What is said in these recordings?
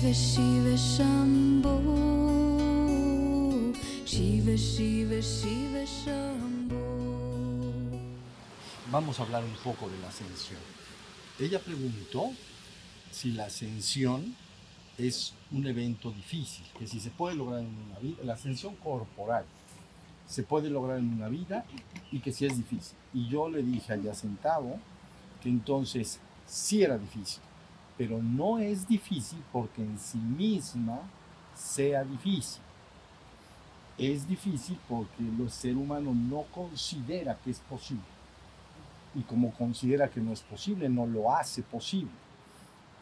Shiva Shiva Shambho Shiva Shiva Shiva Shambho Vamos a hablar un poco de la ascensión. Ella preguntó si la ascensión es un evento difícil, que si se puede lograr en una vida, la ascensión corporal se puede lograr en una vida y que si es difícil. Y yo le dije allá sentado que entonces sí era difícil, pero no es difícil porque en sí misma sea difícil. Es difícil porque el ser humano no considera que es posible. Y como considera que no es posible, no lo hace posible.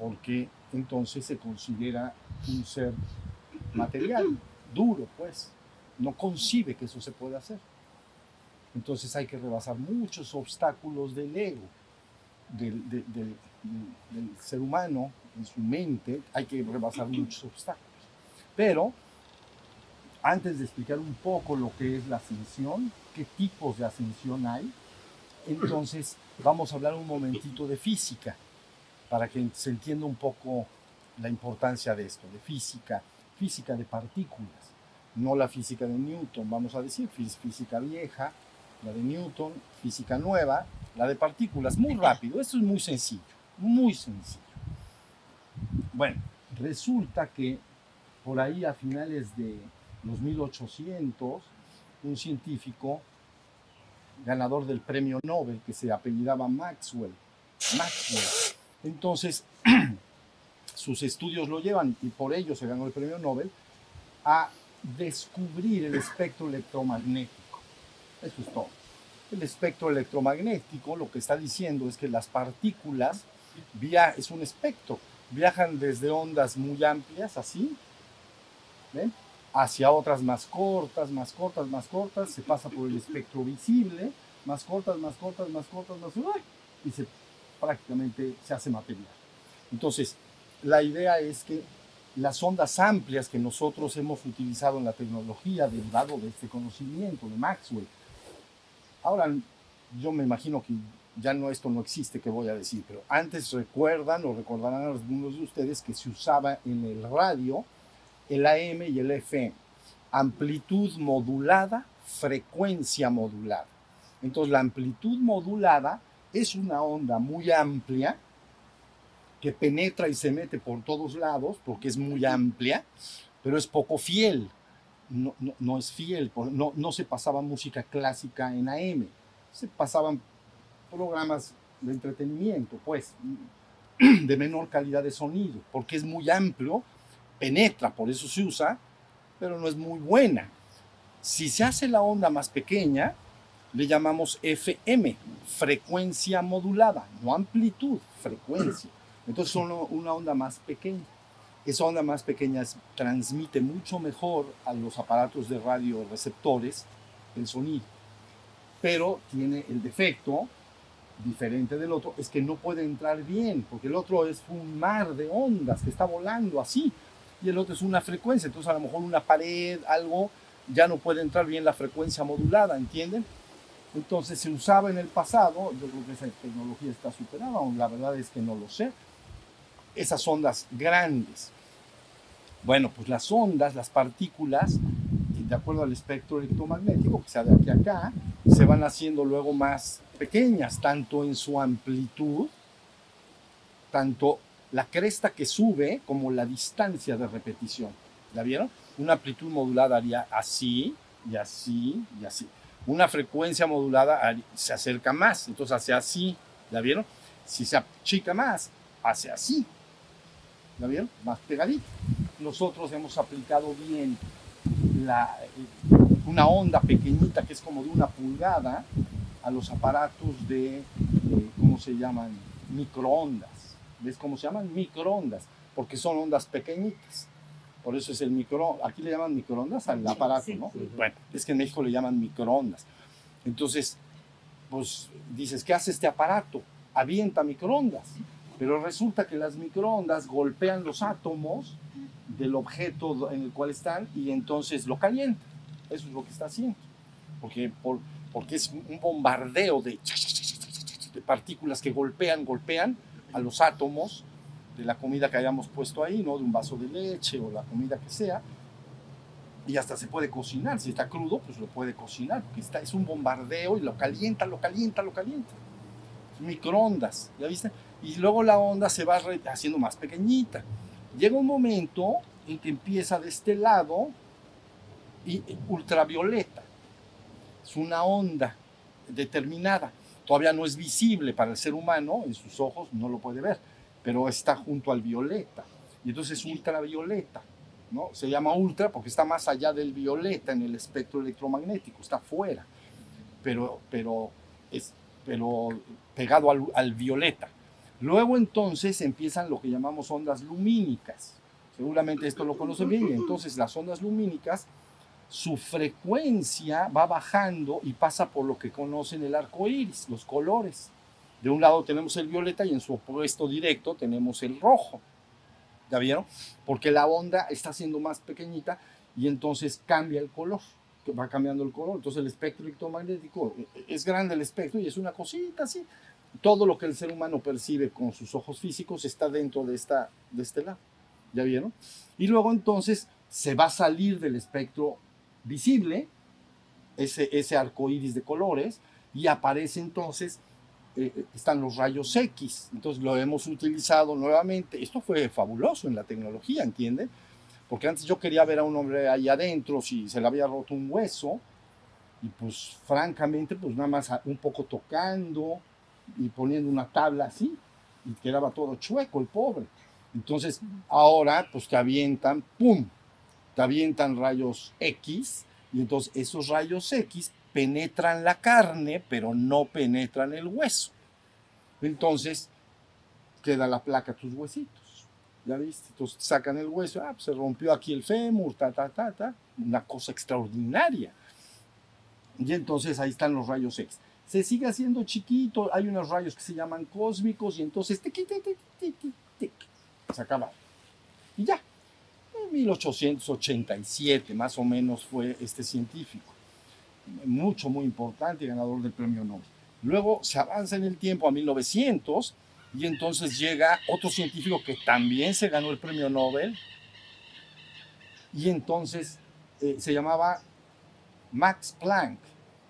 Porque entonces se considera un ser material, duro, pues. No concibe que eso se puede hacer. Entonces hay que rebasar muchos obstáculos del ego, del, del- del- del ser humano, en su mente, hay que rebasar muchos obstáculos. Pero antes de explicar un poco lo que es la ascensión, qué tipos de ascensión hay, entonces vamos a hablar un momentito de física, para que se entienda un poco la importancia de esto, de física, física de partículas, no la física de Newton, vamos a decir, fí- física vieja, la de Newton, física nueva, la de partículas, muy rápido, esto es muy sencillo, muy sencillo. Bueno, resulta que por ahí a finales de los 1800, un científico ganador del premio Nobel que se apellidaba Maxwell, Maxwell. Entonces, sus estudios lo llevan, y por ello se ganó el premio Nobel, a descubrir el espectro electromagnético. Eso es todo. El espectro electromagnético lo que está diciendo es que las partículas, via es un espectro, viajan desde ondas muy amplias, así, ¿ven? hacia otras más cortas, más cortas, más cortas, se pasa por el espectro visible, más cortas, más cortas, más cortas, más ¡ay! y se prácticamente se hace material. Entonces, la idea es que las ondas amplias que nosotros hemos utilizado en la tecnología derivado de este conocimiento de Maxwell, ahora yo me imagino que ya no esto no existe que voy a decir, pero antes recuerdan o recordarán algunos de ustedes que se usaba en el radio el AM y el FM, amplitud modulada, frecuencia modulada. Entonces la amplitud modulada es una onda muy amplia que penetra y se mete por todos lados porque es muy amplia, pero es poco fiel. No, no, no es fiel, no, no se pasaba música clásica en AM, se pasaban programas de entretenimiento, pues, de menor calidad de sonido, porque es muy amplio, penetra, por eso se usa, pero no es muy buena. Si se hace la onda más pequeña, le llamamos FM, frecuencia modulada, no amplitud, frecuencia. Entonces son una onda más pequeña. Esa onda más pequeña transmite mucho mejor a los aparatos de radio receptores el sonido, pero tiene el defecto diferente del otro, es que no puede entrar bien, porque el otro es un mar de ondas que está volando así, y el otro es una frecuencia, entonces a lo mejor una pared, algo, ya no puede entrar bien la frecuencia modulada, ¿entienden? Entonces se usaba en el pasado, yo creo que esa tecnología está superada, la verdad es que no lo sé, esas ondas grandes. Bueno, pues las ondas, las partículas, de acuerdo al espectro electromagnético, que sea de aquí a acá, se van haciendo luego más pequeñas, tanto en su amplitud, tanto la cresta que sube como la distancia de repetición. ¿La vieron? Una amplitud modulada haría así y así y así. Una frecuencia modulada se acerca más, entonces hace así. ¿La vieron? Si se achica más, hace así. ¿La vieron? Más pegadito. Nosotros hemos aplicado bien la, una onda pequeñita que es como de una pulgada a los aparatos de, eh, ¿cómo se llaman? Microondas. ¿Ves cómo se llaman? Microondas, porque son ondas pequeñitas. Por eso es el micro, aquí le llaman microondas al aparato, sí, ¿no? sí. Bueno, es que en México le llaman microondas. Entonces, pues dices, ¿qué hace este aparato? Avienta microondas. Pero resulta que las microondas golpean los átomos del objeto en el cual están y entonces lo calientan. Eso es lo que está haciendo. Porque, por, porque es un bombardeo de, partículas que golpean, golpean a los átomos de la comida que hayamos puesto ahí, ¿no? De un vaso de leche o la comida que sea. Y hasta se puede cocinar. Si está crudo, pues lo puede cocinar, porque es un bombardeo y lo calienta, lo calienta, lo calienta. Microondas, ¿ya viste? Y luego la onda se va haciendo más pequeñita. Llega un momento en que empieza de este lado y ultravioleta. Es una onda determinada. Todavía no es visible para el ser humano, en sus ojos no lo puede ver, pero está junto al violeta. Y entonces es ultravioleta. ¿no? Se llama ultra porque está más allá del violeta en el espectro electromagnético, está fuera, pero, pero, es, pero pegado al, al violeta. Luego entonces empiezan lo que llamamos ondas lumínicas. Seguramente esto lo conocen bien. Y entonces las ondas lumínicas, su frecuencia va bajando y pasa por lo que conocen el arco iris, los colores. De un lado tenemos el violeta y en su opuesto directo tenemos el rojo. ¿Ya vieron? Porque la onda está siendo más pequeñita y entonces cambia el color, va cambiando el color. Entonces el espectro electromagnético eh, es grande el espectro y es una cosita así. Todo lo que el ser humano percibe con sus ojos físicos está dentro de, esta, de este lado. ¿Ya vieron? Y luego entonces se va a salir del espectro visible, ese, ese arco iris de colores, y aparece entonces eh, están los rayos X. Entonces lo hemos utilizado nuevamente. Esto fue fabuloso en la tecnología, ¿entienden? Porque antes yo quería ver a un hombre ahí adentro si se le había roto un hueso. Y pues francamente, pues nada más un poco tocando y poniendo una tabla así. Y quedaba todo chueco el pobre. Entonces ahora pues te avientan, ¡pum! Te avientan rayos X. Y entonces esos rayos X penetran la carne, pero no penetran el hueso. Entonces, queda la placa tus huesitos. ¿Ya viste? Entonces sacan el hueso, ah, pues se rompió aquí el fémur, ta, ta, ta, ta. Una cosa extraordinaria. Y entonces ahí están los rayos X. Se sigue haciendo chiquito, hay unos rayos que se llaman cósmicos y entonces se acaba. Y ya. En 1887 más o menos fue este científico mucho, muy importante, ganador del premio Nobel. Luego se avanza en el tiempo a 1900 y entonces llega otro científico que también se ganó el premio Nobel y entonces eh, se llamaba Max Planck,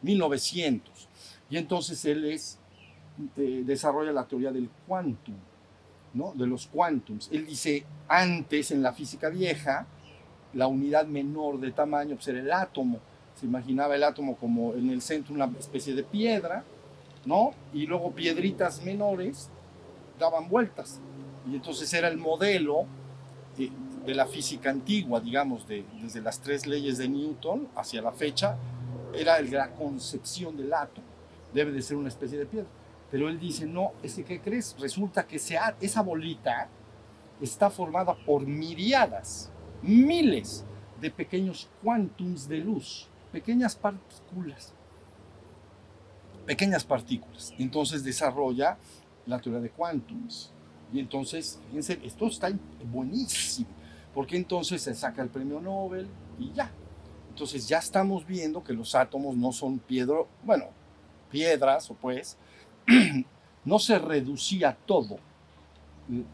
1900. Y entonces él eh, desarrolla la teoría del quantum, de los quantums. Él dice, antes en la física vieja, la unidad menor de tamaño pues, era el átomo se imaginaba el átomo como en el centro una especie de piedra, ¿no? Y luego piedritas menores daban vueltas. Y entonces era el modelo de, de la física antigua, digamos, de, desde las tres leyes de Newton hacia la fecha, era la concepción del átomo. Debe de ser una especie de piedra. Pero él dice, no, ese que crees, resulta que esa bolita está formada por miriadas, miles de pequeños quantums de luz pequeñas partículas. Pequeñas partículas. Entonces desarrolla la teoría de quantums. Y entonces, fíjense, esto está buenísimo, porque entonces se saca el premio Nobel y ya. Entonces ya estamos viendo que los átomos no son piedra, bueno, piedras o pues, no se reducía todo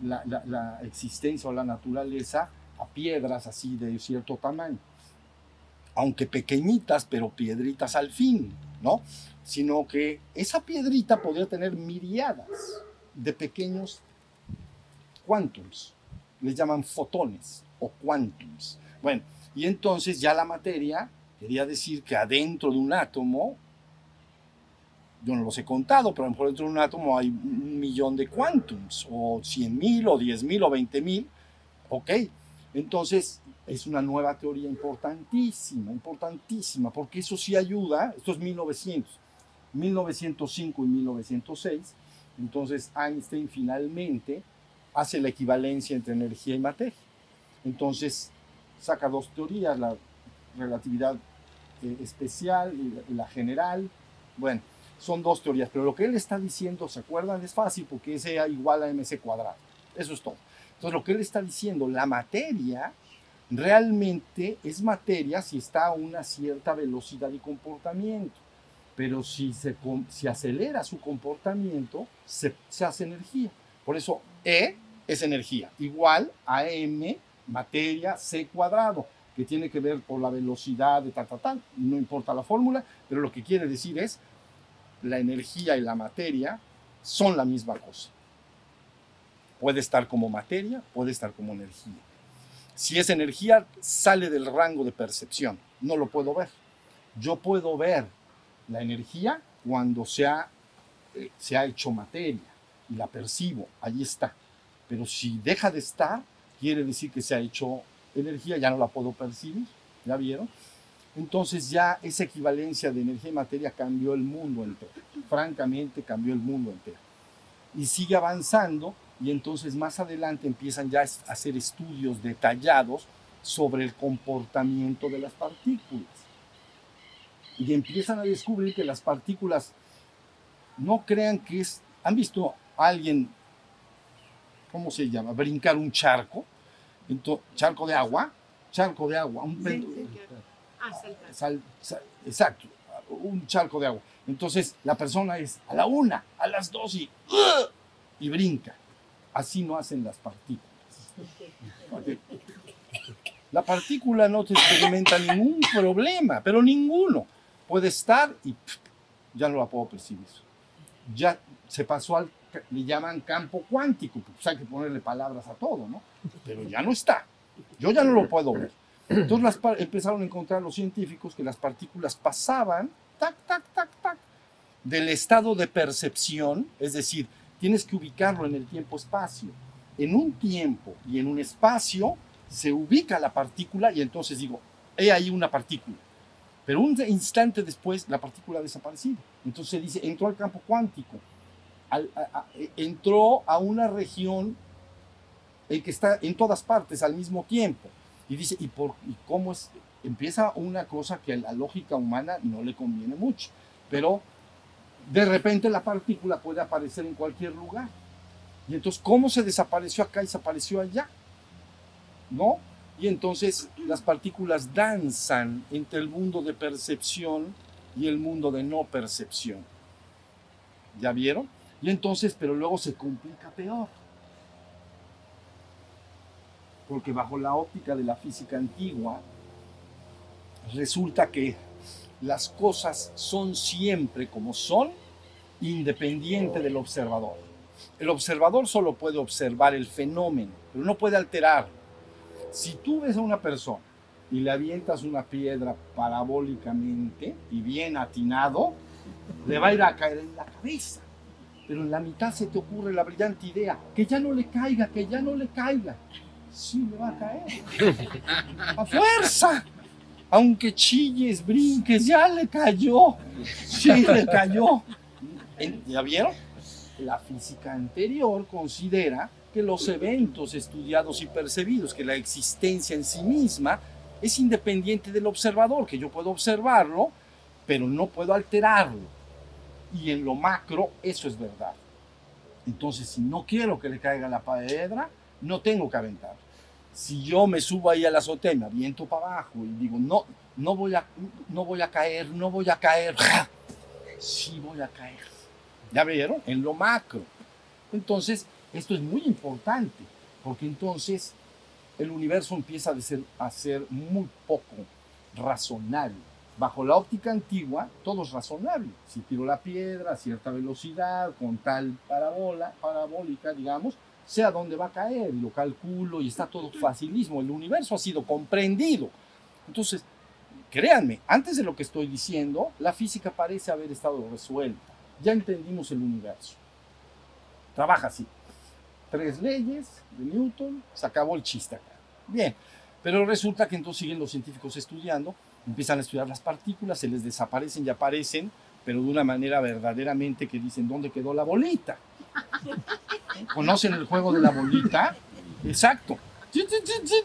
la, existencia o la naturaleza a piedras así de cierto tamaño aunque pequeñitas, pero piedritas al fin, ¿no? Sino que esa piedrita podría tener miriadas de pequeños quantums, les llaman fotones o quantums. Bueno, y entonces ya la materia quería decir que adentro de un átomo, yo no los he contado, pero a lo mejor dentro de un átomo hay un millón de quantums, o cien mil, o diez mil, o veinte mil, ok. Entonces, es una nueva teoría importantísima, importantísima, porque eso sí ayuda, esto es 1900, 1905 y 1906, entonces Einstein finalmente hace la equivalencia entre energía y materia. Entonces saca dos teorías, la relatividad eh, especial y la general. Bueno, son dos teorías, pero lo que él está diciendo, ¿se acuerdan? Es fácil porque es E igual a mc cuadrado. Eso es todo. Entonces lo que él está diciendo, la materia realmente es materia si está a una cierta velocidad y comportamiento. Pero si se si acelera su comportamiento, se, hace energía. Por eso E es energía, igual a m materia c cuadrado, que tiene que ver por la velocidad de tal, tal, tal, no importa la fórmula, pero lo que quiere decir es la energía y la materia son la misma cosa. Puede estar como materia, puede estar como energía. Si es energía, sale del rango de percepción, no lo puedo ver. Yo puedo ver la energía cuando se ha, eh, se ha hecho materia y la percibo, ahí está. Pero si deja de estar, quiere decir que se ha hecho energía, ya no la puedo percibir, ¿ya vieron? Entonces ya esa equivalencia de energía y materia cambió el mundo entero, francamente cambió el mundo entero. Y sigue avanzando y entonces más adelante empiezan ya a hacer estudios detallados sobre el comportamiento de las partículas. Y empiezan a descubrir que las partículas no crean que es... ¿Han visto a alguien, cómo se llama, brincar un charco? Entonces, charco de agua, charco de agua, un Sí, sí, claro. Ah, exacto, un charco de agua. Entonces la persona es a la una, a las dos y, y brinca. Así no hacen las partículas. La partícula no te experimenta ningún problema, pero ninguno. Puede estar y pff, ya no la puedo percibir. Ya se pasó al, le llaman campo cuántico, pues hay que ponerle palabras a todo, ¿no? Pero ya no está. Yo ya no lo puedo ver. Entonces empezaron a encontrar los científicos que las partículas pasaban, tac, tac, tac, tac, del estado de percepción, es decir, tienes que ubicarlo en el tiempo-espacio. En un tiempo y en un espacio se ubica la partícula y entonces digo, he ahí una partícula. Pero un instante después la partícula ha desaparecido. Entonces se dice, entró al campo cuántico, a- entró a una región en que está en todas partes al mismo tiempo. Y dice, ¿y, por, cómo es? Empieza una cosa que a la lógica humana no le conviene mucho, pero de repente la partícula puede aparecer en cualquier lugar. Y entonces, ¿cómo se desapareció acá y desapareció allá? ¿No? Y entonces las partículas danzan entre el mundo de percepción y el mundo de no percepción. ¿Ya vieron? Y entonces, pero luego se complica peor. Porque bajo la óptica de la física antigua, resulta que las cosas son siempre como son, independiente del observador. El observador solo puede observar el fenómeno, pero no puede alterarlo. Si tú ves a una persona y le avientas una piedra parabólicamente y bien atinado, le va a ir a caer en la cabeza. Pero en la mitad se te ocurre la brillante idea, que ya no le caiga, que ya no le caiga. Sí, le va a caer. A fuerza. Aunque chilles, brinques, ya le cayó. Sí, le cayó. ¿Ya vieron? La física anterior considera que los eventos estudiados y percibidos, que la existencia en sí misma es independiente del observador, que yo puedo observarlo, pero no puedo alterarlo. Y en lo macro eso es verdad. Entonces, si no quiero que le caiga la piedra, no tengo que aventar. Si yo me subo ahí a la azotea y me para abajo y digo, no, no voy a, no voy a caer, no voy a caer, ¡ja! sí voy a caer. ¿Ya vieron? En lo macro. Entonces, esto es muy importante, porque entonces el universo empieza a ser, a ser muy poco razonable. Bajo la óptica antigua, todo es razonable. Si tiro la piedra a cierta velocidad, con tal parabola, parabólica, digamos, sé a dónde va a caer, lo calculo y está todo facilismo. El universo ha sido comprendido. Entonces, créanme, antes de lo que estoy diciendo, la física parece haber estado resuelta. Ya entendimos el universo. Trabaja así. Tres leyes de Newton, se acabó el chiste acá. Bien, pero resulta que entonces siguen los científicos estudiando, empiezan a estudiar las partículas, se les desaparecen y aparecen, pero de una manera verdaderamente que dicen, ¿dónde quedó la bolita? ¿Conocen el juego de la bolita? Exacto.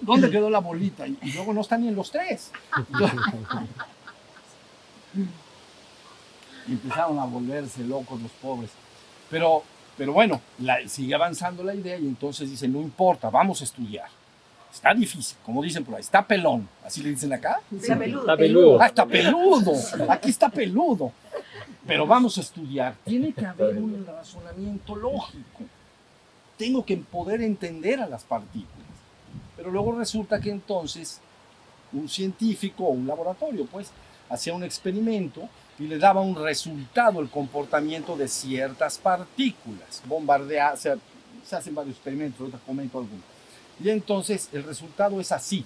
¿Dónde quedó la bolita? Y, y luego no están ni en los tres. Y empezaron a volverse locos los pobres. Pero, pero bueno, la- sigue avanzando la idea y entonces dicen, no importa, vamos a estudiar. Está difícil, como dicen por ahí, está pelón. Así le dicen acá. Está peludo. Está peludo. Ah, está peludo. Aquí está peludo. Pero vamos a estudiar. Tiene que haber un razonamiento lógico. Tengo que poder entender a las partículas. Pero luego resulta que entonces un científico o un laboratorio, pues, hacía un experimento y le daba un resultado, el comportamiento de ciertas partículas. Bombardea, o sea, se hacen varios experimentos, ahorita comento algunos. Y entonces el resultado es así.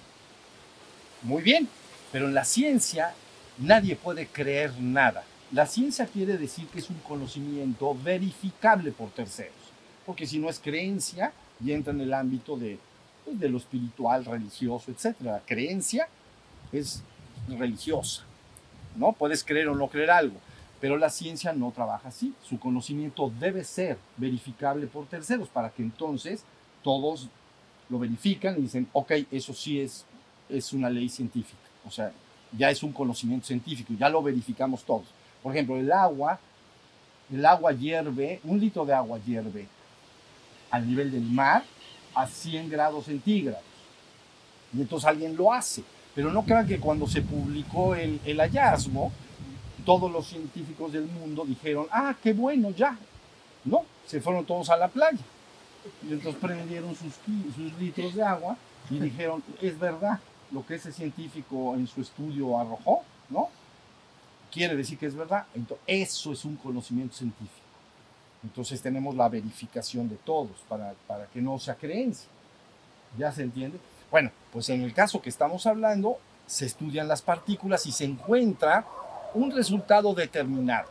Muy bien, pero en la ciencia nadie puede creer nada. La ciencia quiere decir que es un conocimiento verificable por terceros, porque si no es creencia y entra en el ámbito de, pues, lo espiritual, religioso, etc. La creencia es religiosa, ¿no? Puedes creer o no creer algo, pero la ciencia no trabaja así. Su conocimiento debe ser verificable por terceros para que entonces todos lo verifican y dicen, ok, eso sí es, es una ley científica, o sea, ya es un conocimiento científico, ya lo verificamos todos. Por ejemplo, el agua, el agua hierve, un litro de agua hierve al nivel del mar a 100 grados centígrados. Y entonces alguien lo hace. Pero no crean que cuando se publicó el, hallazgo, todos los científicos del mundo dijeron, ah, qué bueno, ya. No, se fueron todos a la playa. Y entonces prendieron sus, sus litros de agua y dijeron, es verdad lo que ese científico en su estudio arrojó, ¿no? Quiere decir que es verdad. Entonces, eso es un conocimiento científico. Entonces tenemos la verificación de todos para, para que no sea creencia. ¿Ya se entiende? Bueno, pues en el caso que estamos hablando, se estudian las partículas y se encuentra un resultado determinado.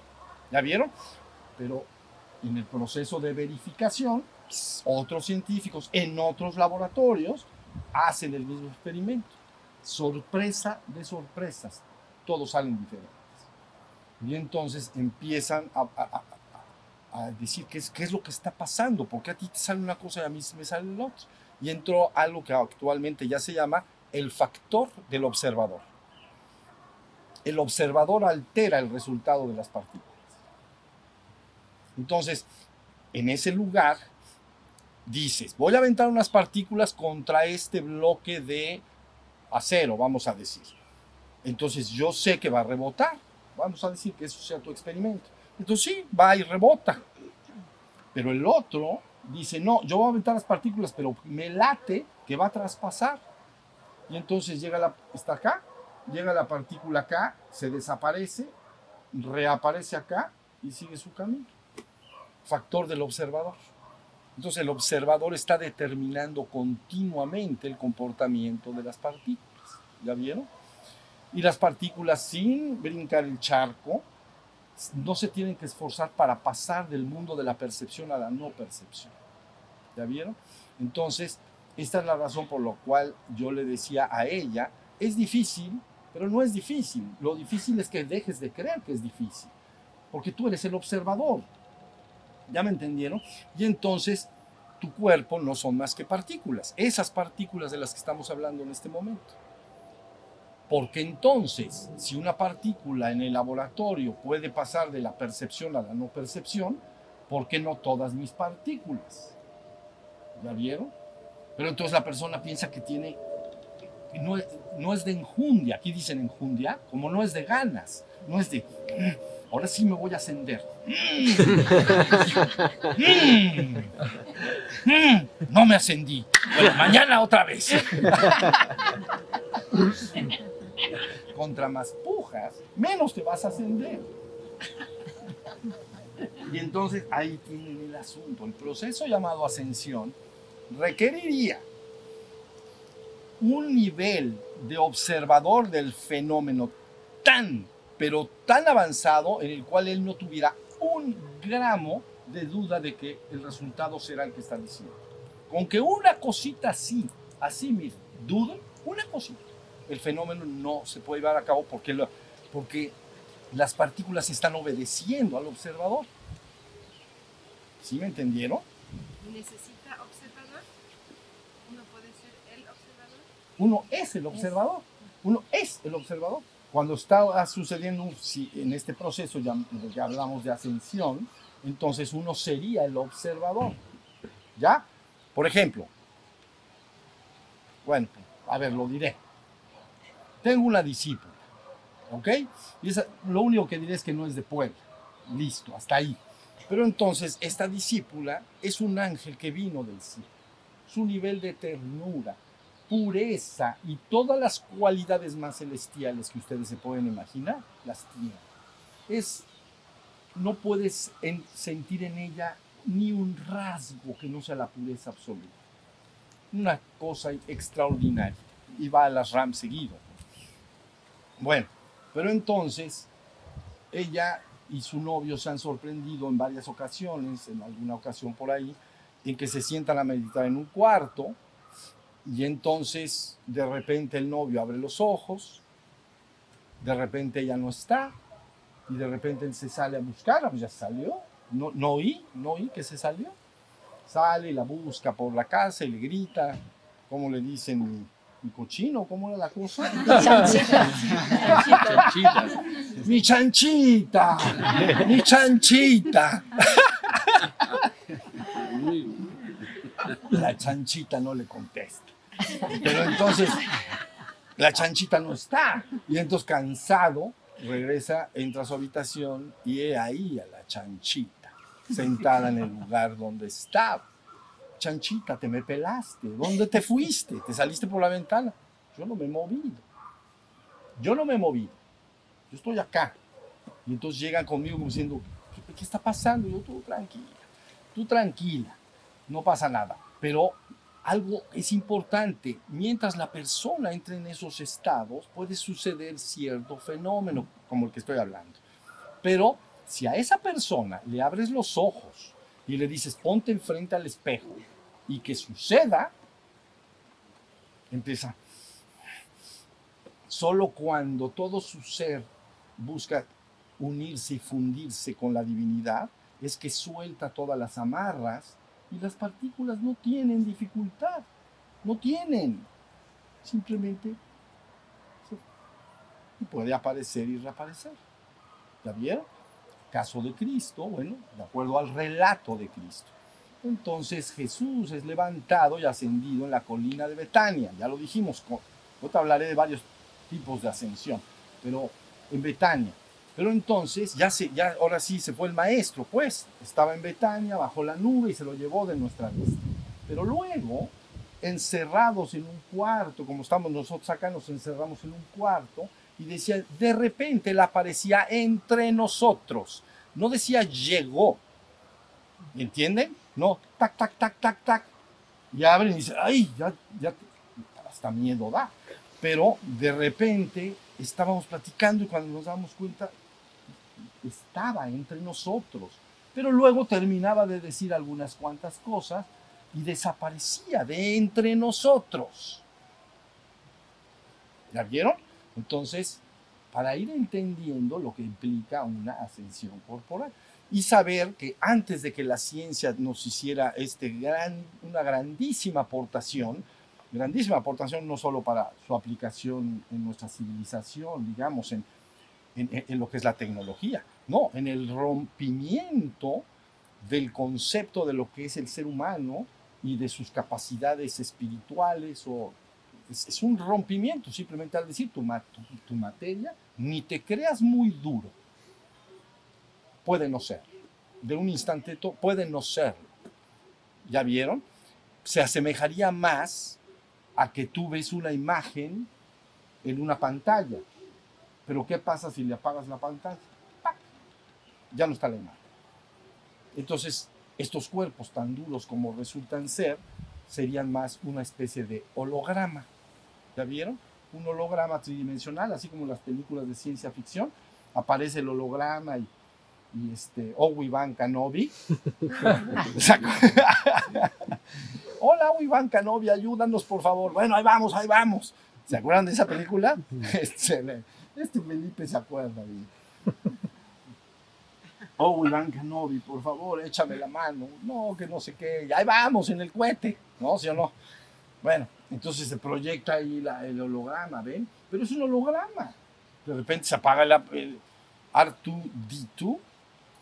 ¿Ya vieron? Pero en el proceso de verificación, otros científicos en otros laboratorios hacen el mismo experimento. Sorpresa de sorpresas, todos salen diferentes. Y entonces empiezan a, a, a, decir qué es, qué es lo que está pasando, porque a ti te sale una cosa y a mí me sale el otro. Y entró algo que actualmente ya se llama el factor del observador. El observador altera el resultado de las partículas. Entonces, en ese lugar, dices, voy a aventar unas partículas contra este bloque de acero, vamos a decir. Entonces yo sé que va a rebotar. Vamos a decir que eso sea tu experimento. Entonces sí, va y rebota. Pero el otro dice, no, yo voy a aventar las partículas, pero me late que va a traspasar. Y entonces llega la, está acá, llega la partícula acá, se desaparece, reaparece acá y sigue su camino. Factor del observador. Entonces el observador está determinando continuamente el comportamiento de las partículas. ¿Ya vieron? Y las partículas sin brincar el charco no se tienen que esforzar para pasar del mundo de la percepción a la no percepción. ¿Ya vieron? Entonces, esta es la razón por la cual yo le decía a ella, es difícil, pero no es difícil. Lo difícil es que dejes de creer que es difícil, porque tú eres el observador. ¿Ya me entendieron? Y entonces tu cuerpo no son más que partículas, esas partículas de las que estamos hablando en este momento. Porque entonces, si una partícula en el laboratorio puede pasar de la percepción a la no percepción, ¿por qué no todas mis partículas? ¿Ya vieron? Pero entonces la persona piensa que tiene, no, no es de enjundia, aquí dicen enjundia, como no es de ganas, no es de, ahora sí me voy a ascender. No me ascendí. Bueno, mañana otra vez. Contra más pujas, menos te vas a ascender. Y entonces ahí tienen el asunto. El proceso llamado ascensión requeriría un nivel de observador del fenómeno tan, pero tan avanzado en el cual él no tuviera un gramo de duda de que el resultado será el que está diciendo. Con que una cosita así, así mismo, duden, una cosita, el fenómeno no se puede llevar a cabo porque, lo, porque las partículas están obedeciendo al observador. ¿Sí me entendieron? ¿Necesita observador? ¿Uno puede ser el observador? Uno es el observador. Uno es el observador. Cuando está sucediendo si en este proceso, ya, ya hablamos de ascensión, entonces uno sería el observador. ¿Ya? Por ejemplo, bueno, a ver, lo diré. Tengo una discípula, ¿ok? Y esa, lo único que diré es que no es de Puebla. Listo, hasta ahí. Pero entonces esta discípula es un ángel que vino del cielo. Su nivel de ternura, pureza y todas las cualidades más celestiales que ustedes se pueden imaginar, las tiene. Es, no puedes en- sentir en ella ni un rasgo que no sea la pureza absoluta. Una cosa extraordinaria. Y va a las RAM seguido. Bueno, pero entonces ella y su novio se han sorprendido en varias ocasiones, en alguna ocasión por ahí, en que se sientan a meditar en un cuarto y entonces de repente el novio abre los ojos, de repente ella no está y de repente él se sale a buscarla, pues ya salió, no, no oí, no oí que se salió, sale y la busca por la casa y le grita, ¿cómo le dicen? Mi, mi cochino, ¿cómo era la cosa? Chanchita. Mi chanchita, mi chanchita. La chanchita no le contesta. Pero entonces, la chanchita no está. Y entonces, cansado, regresa, entra a su habitación y he ahí a la chanchita, sentada en el lugar donde estaba. Chanchita, te me pelaste. ¿Dónde te fuiste? ¿Te saliste por la ventana? Yo no me he movido. Yo no me he movido. Yo estoy acá. Y entonces llegan conmigo como diciendo, ¿qué, qué está pasando? Yo, tú tranquila, tú tranquila, no pasa nada. Pero algo es importante, mientras la persona entra en esos estados, puede suceder cierto fenómeno como el que estoy hablando. Pero si a esa persona le abres los ojos y le dices, ponte enfrente al espejo y que suceda, empieza. Solo cuando todo su ser busca unirse y fundirse con la divinidad, es que suelta todas las amarras y las partículas no tienen dificultad, no tienen. Simplemente y puede aparecer y reaparecer. ¿Ya vieron? Caso de Cristo, bueno, de acuerdo al relato de Cristo. Entonces Jesús es levantado y ascendido en la colina de Betania. Ya lo dijimos, yo te hablaré de varios tipos de ascensión, pero en Betania. Pero entonces, ya, se, ya ahora sí se fue el maestro, pues estaba en Betania, bajo la nube y se lo llevó de nuestra vista. Pero luego, encerrados en un cuarto, como estamos nosotros acá, nos encerramos en un cuarto, y decía, de repente él aparecía entre nosotros. No decía llegó. ¿Entienden? No, tac, tac, tac, tac, tac. Y abren y dicen, ay, ya, ya, hasta miedo da. Pero de repente estábamos platicando y cuando nos damos cuenta, estaba entre nosotros. Pero luego terminaba de decir algunas cuantas cosas y desaparecía de entre nosotros. ¿Ya vieron? Entonces, para ir entendiendo lo que implica una ascensión corporal y saber que antes de que la ciencia nos hiciera este una grandísima aportación, grandísima aportación no solo para su aplicación en nuestra civilización, digamos, en, en, en lo que es la tecnología, no, en el rompimiento del concepto de lo que es el ser humano y de sus capacidades espirituales o es, es un rompimiento simplemente al decir tu, tu, tu materia ni te creas muy duro puede no ser de un instante puede no ser ya vieron se asemejaría más a que tú ves una imagen en una pantalla pero qué pasa si le apagas la pantalla ¡Pac! ya no está la imagen entonces estos cuerpos tan duros como resultan ser serían más una especie de holograma. ¿Ya vieron? Un holograma tridimensional, así como las películas de ciencia ficción. Aparece el holograma y, y este, Obi-Wan Kenobi. Hola, Obi-Wan Kenobi, ayúdanos por favor. Bueno, ahí vamos, ahí vamos. ¿Se acuerdan de esa película? Este, este Felipe se acuerda. bien. Oh, Iván Kenobi, por favor, échame la mano. No, que no sé qué. Ahí vamos, en el cohete. ¿No? ¿Sí o no? Bueno, entonces se proyecta ahí la- el holograma, ¿ven? Pero es un holograma. De repente se apaga la, el R2D2,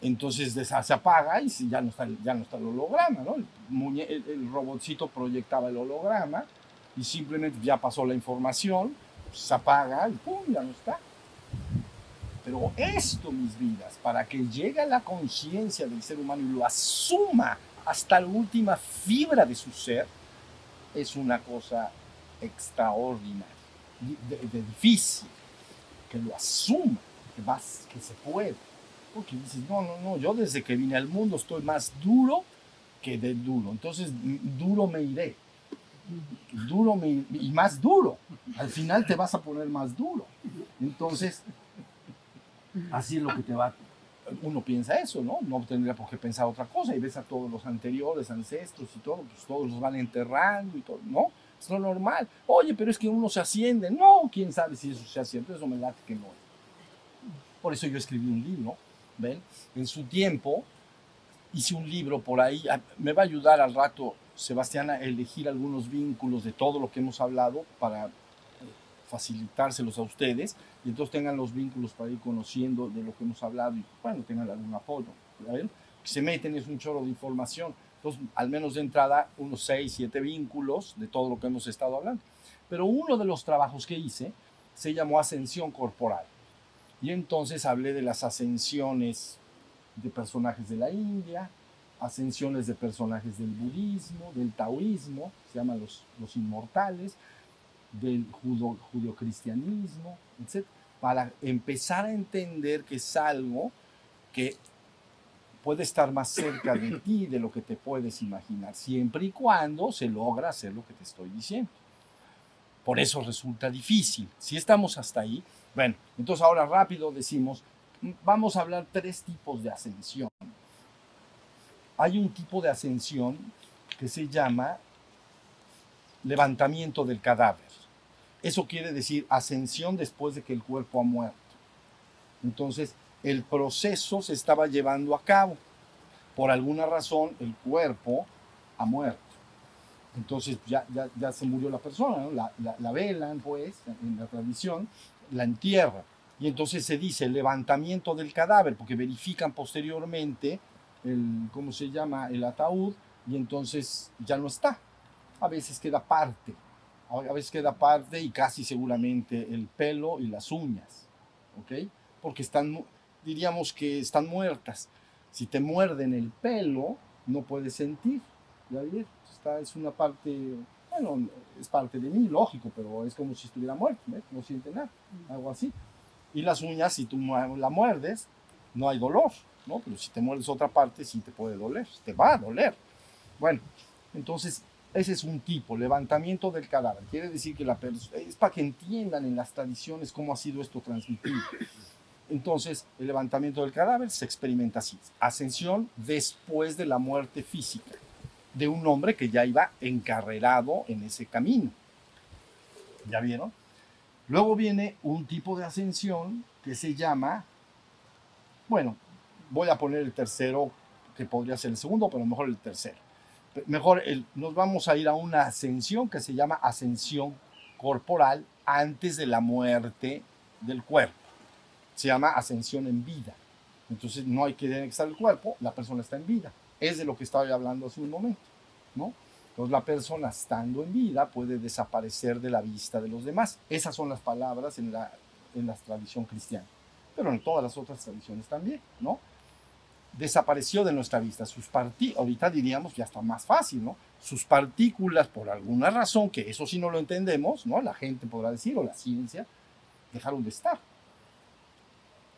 entonces se apaga y ya, no está, ya no está el holograma, ¿no? El, el- el robotcito proyectaba el holograma y simplemente ya pasó la información, se apaga y ¡pum! ya no está. Pero esto, mis vidas, para que llegue a la conciencia del ser humano y lo asuma hasta la última fibra de su ser, es una cosa extraordinaria, de, de difícil, que lo asuma, que, vas, que se puede. Porque dices, no, no, no, yo desde que vine al mundo estoy más duro que de duro. Entonces, duro me iré. Duro me, y más duro. Al final te vas a poner más duro. Entonces, así es lo que te va. Uno piensa eso, ¿no? No tendría por qué pensar otra cosa. Y ves a todos los anteriores, ancestros y todo, pues todos los van enterrando y todo, ¿no? Es lo normal. Oye, pero es que uno se asciende. No, quién sabe si eso se asciende. Eso me late que no Por eso yo escribí un libro, ¿ven? En su tiempo hice un libro por ahí. Ah, me va a ayudar al rato, Sebastián, a elegir algunos vínculos de todo lo que hemos hablado para facilitárselos a ustedes y entonces tengan los vínculos para ir conociendo de lo que hemos hablado y bueno, tengan algún apoyo. Se meten, es un chorro de información. Entonces, al menos de entrada, unos 6, 7 vínculos de todo lo que hemos estado hablando. Pero uno de los trabajos que hice se llamó Ascensión Corporal. Y entonces hablé de las ascensiones de personajes de la India, ascensiones de personajes del budismo, del taoísmo, se llaman los, los inmortales, del judo, judio-cristianismo, etc. Para empezar a entender que es algo que puede estar más cerca de ti de lo que te puedes imaginar, siempre y cuando se logra hacer lo que te estoy diciendo. Por eso resulta difícil. Si estamos hasta ahí, bueno, entonces ahora rápido decimos, vamos a hablar tres tipos de ascensión. Hay un tipo de ascensión que se llama levantamiento del cadáver. Eso quiere decir ascensión después de que el cuerpo ha muerto. Entonces, el proceso se estaba llevando a cabo. Por alguna razón, el cuerpo ha muerto. Entonces, ya, ya, ya se murió la persona, ¿no? la, la, la, velan, pues, en la tradición, la entierran. Y entonces se dice levantamiento del cadáver, porque verifican posteriormente el, ¿cómo se llama?, el ataúd, y entonces ya no está. A veces queda parte, a veces queda parte y casi seguramente el pelo y las uñas, ¿ok? Porque están, diríamos que están muertas. Si te muerden el pelo, no puedes sentir, ¿ya bien? Esta es una parte, bueno, es parte de mí, lógico, pero es como si estuviera muerto, ¿ves? no siente nada, algo así. Y las uñas, si tú la muerdes, no hay dolor, ¿no? Pero si te muerdes otra parte, sí te puede doler, te va a doler. Bueno, entonces ese es un tipo, levantamiento del cadáver. Quiere decir que la es para que entiendan en las tradiciones cómo ha sido esto transmitido. Entonces, el levantamiento del cadáver se experimenta así. Ascensión después de la muerte física de un hombre que ya iba encarrerado en ese camino. ¿Ya vieron? Luego viene un tipo de ascensión que se llama, bueno, voy a poner el tercero, que podría ser el segundo, pero mejor el tercero. Mejor el, nos vamos a ir a una ascensión que se llama ascensión corporal antes de la muerte del cuerpo. Se llama ascensión en vida. Entonces no hay que anexar el cuerpo, la persona está en vida. Es de lo que estaba hablando hace un momento, ¿no? Entonces la persona estando en vida puede desaparecer de la vista de los demás. Esas son las palabras en la, en tradición cristiana, pero en todas las otras tradiciones también, ¿no? Desapareció de nuestra vista. Sus partículas, ahorita diríamos ya está más fácil, ¿no? Sus partículas, por alguna razón, que eso sí no lo entendemos, ¿no? La gente podrá decir, o la ciencia, dejaron de estar.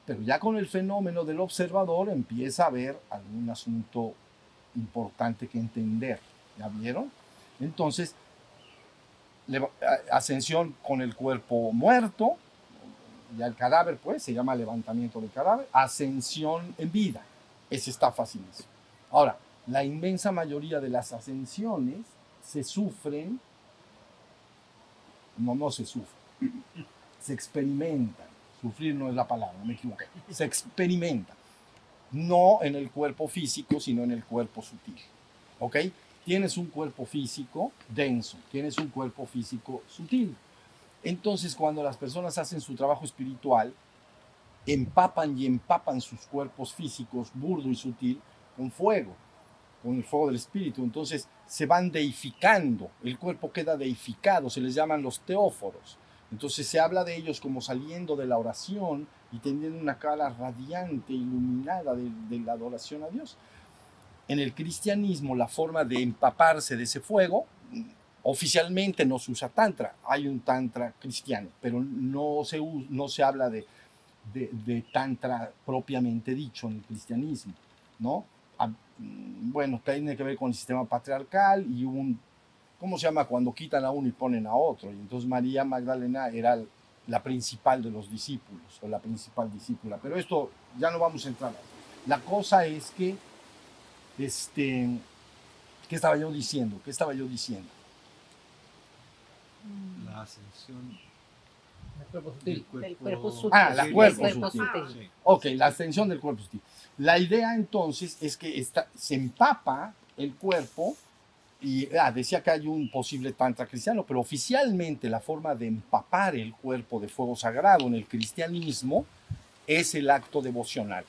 Pero ya con el fenómeno del observador empieza a haber algún asunto importante que entender. ¿Ya vieron? Entonces, ascensión con el cuerpo muerto, ya el cadáver, pues, se llama levantamiento del cadáver, ascensión en vida. Ese está facilísimo. Ahora, la inmensa mayoría de las ascensiones se sufren, no, no se sufren, se experimentan. Sufrir no es la palabra, me equivoqué. Se experimenta. No en el cuerpo físico, sino en el cuerpo sutil. ¿Ok? Tienes un cuerpo físico denso, tienes un cuerpo físico sutil. Entonces, cuando las personas hacen su trabajo espiritual, empapan y empapan sus cuerpos físicos, burdo y sutil, con fuego, con el fuego del espíritu. Entonces, se van deificando, el cuerpo queda deificado, se les llaman los teóforos. Entonces se habla de ellos como saliendo de la oración y teniendo una cara radiante, iluminada de, de la adoración a Dios. En el cristianismo, la forma de empaparse de ese fuego, oficialmente no se usa tantra, hay un tantra cristiano, pero no se, no se habla de, de, de tantra propiamente dicho en el cristianismo, ¿no? Ah, mm, Bueno, tiene que ver con el sistema patriarcal y un, ¿cómo se llama? Cuando quitan a uno y ponen a otro. Y entonces María Magdalena era la principal de los discípulos, o la principal discípula. Pero esto ya no vamos a entrar. La cosa es que, este, ¿qué estaba yo diciendo? ¿Qué estaba yo diciendo? La ascensión El cuerpo del sutil. cuerpo, Del cuerpo sutil. Ah, la Sí, cuerpo sutil. sutil. Sí. Ok, la ascensión del cuerpo sutil. La idea entonces es que está, se empapa el cuerpo y ah, decía que hay un posible tantra cristiano, pero oficialmente la forma de empapar el cuerpo de fuego sagrado en el cristianismo es el acto devocional.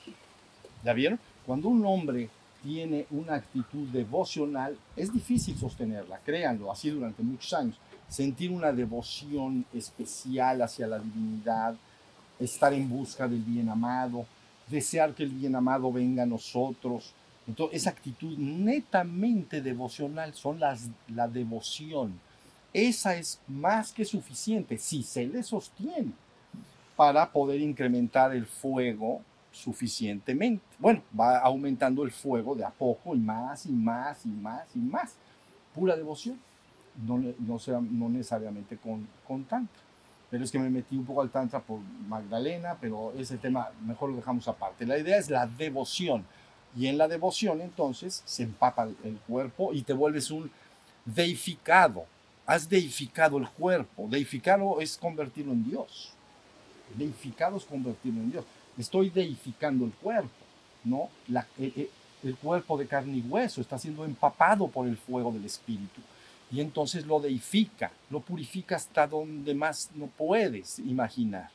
¿Ya vieron? Cuando un hombre tiene una actitud devocional, es difícil sostenerla, créanlo, así durante muchos años. Sentir una devoción especial hacia la divinidad, estar en busca del bien amado, desear que el bien amado venga a nosotros. Entonces, esa actitud netamente devocional son las, la devoción. Esa es más que suficiente si se le sostiene para poder incrementar el fuego suficientemente. Bueno, va aumentando el fuego de a poco y más y más y más y más. Pura devoción. No, no, sea- no necesariamente con, con tantra. Pero es que me metí un poco al tantra por Magdalena, pero ese tema mejor lo dejamos aparte. La idea es la devoción. Y en la devoción entonces se empapa el- cuerpo y te vuelves un deificado. Has deificado el cuerpo. Deificado es convertirlo en Dios. Deificado es convertirlo en Dios. Estoy deificando el cuerpo, ¿no? La- el cuerpo de carne y hueso está siendo empapado por el fuego del Espíritu. Y entonces lo deifica, lo purifica hasta donde más no puedes imaginar.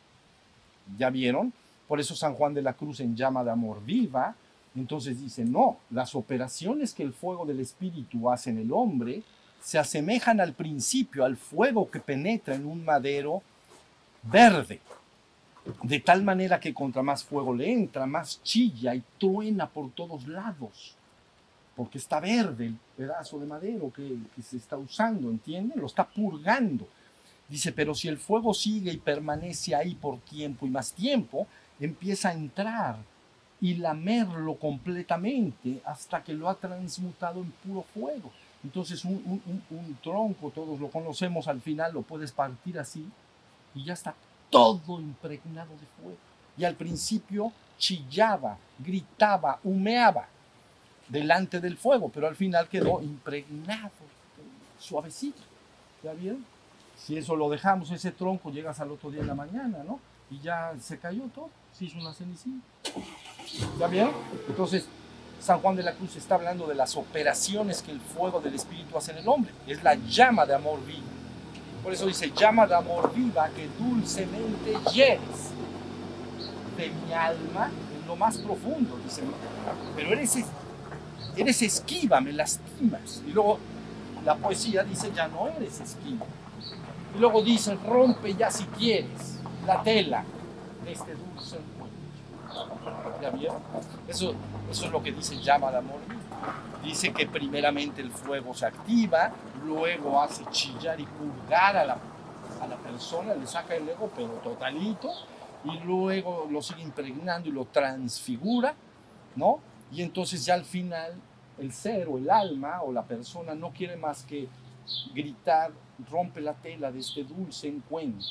¿Ya vieron? Por eso San Juan de la Cruz en llama de amor viva, entonces dice, no, las operaciones que el fuego del Espíritu hace en el hombre se asemejan al principio, al fuego que penetra en un madero verde, de tal manera que contra más fuego le entra, más chilla y truena por todos lados, porque está verde el pedazo de madero que, se está usando, ¿entienden? Lo está purgando. Dice, pero si el fuego sigue y permanece ahí por tiempo y más tiempo, empieza a entrar y lamerlo completamente hasta que lo ha transmutado en puro fuego. Entonces un, tronco, todos lo conocemos, al final lo puedes partir así y ya está todo impregnado de fuego. Y al principio chillaba, gritaba, humeaba delante del fuego, pero al final quedó impregnado, suavecito. ¿Ya vieron? Si eso lo dejamos, ese tronco, llegas al otro día en la mañana, ¿no? Y ya se cayó todo, se hizo una cenicita. ¿Ya vieron? Entonces, San Juan de la Cruz está hablando de las operaciones que el fuego del Espíritu hace en el hombre. Es la llama de amor vivo. Por eso dice, llama de amor viva que dulcemente hieres de mi alma en lo más profundo. Dice, pero eres, es- eres esquiva, me lastimas. Y luego la poesía dice, ya no eres esquiva. Y luego dice, rompe ya si quieres la tela de este dulce encuentro. ¿Ya vieron? Eso, eso es lo que dice llama de amor. Dice que primeramente el fuego se activa, luego hace chillar y purgar a la, a la persona, le saca el ego, pero totalito, y luego lo sigue impregnando y lo transfigura, ¿no? Y entonces ya al final el ser o el alma o la persona no quiere más que gritar, rompe la tela de este dulce encuentro,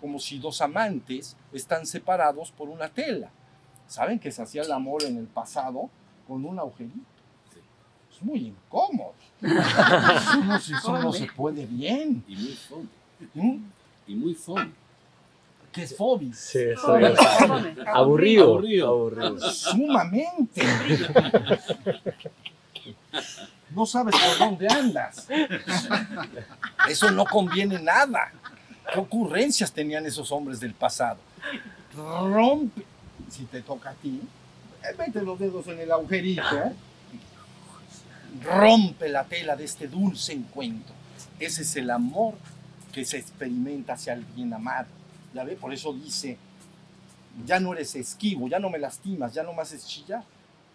como si dos amantes están separados por una tela. ¿Saben que se hacía el amor en el pasado con un agujerito? Es muy incómodo. Eso no, se- eso no se puede bien. Y muy fome. ¿Mm? Y muy. ¿Qué es fobis? Sí, eso es. Aburrido. Aburrido. Aburrido. Sumamente. No sabes por dónde andas. Eso no conviene nada. ¿Qué ocurrencias tenían esos hombres del pasado? Rompe. Si te toca a ti, eh, mete los dedos en el agujerito. Rompe la tela de este dulce encuentro. Ese es el amor que se experimenta hacia el amado. ¿Ya ve? Por eso dice ya no eres esquivo, ya no me lastimas, ya no me haces chillar.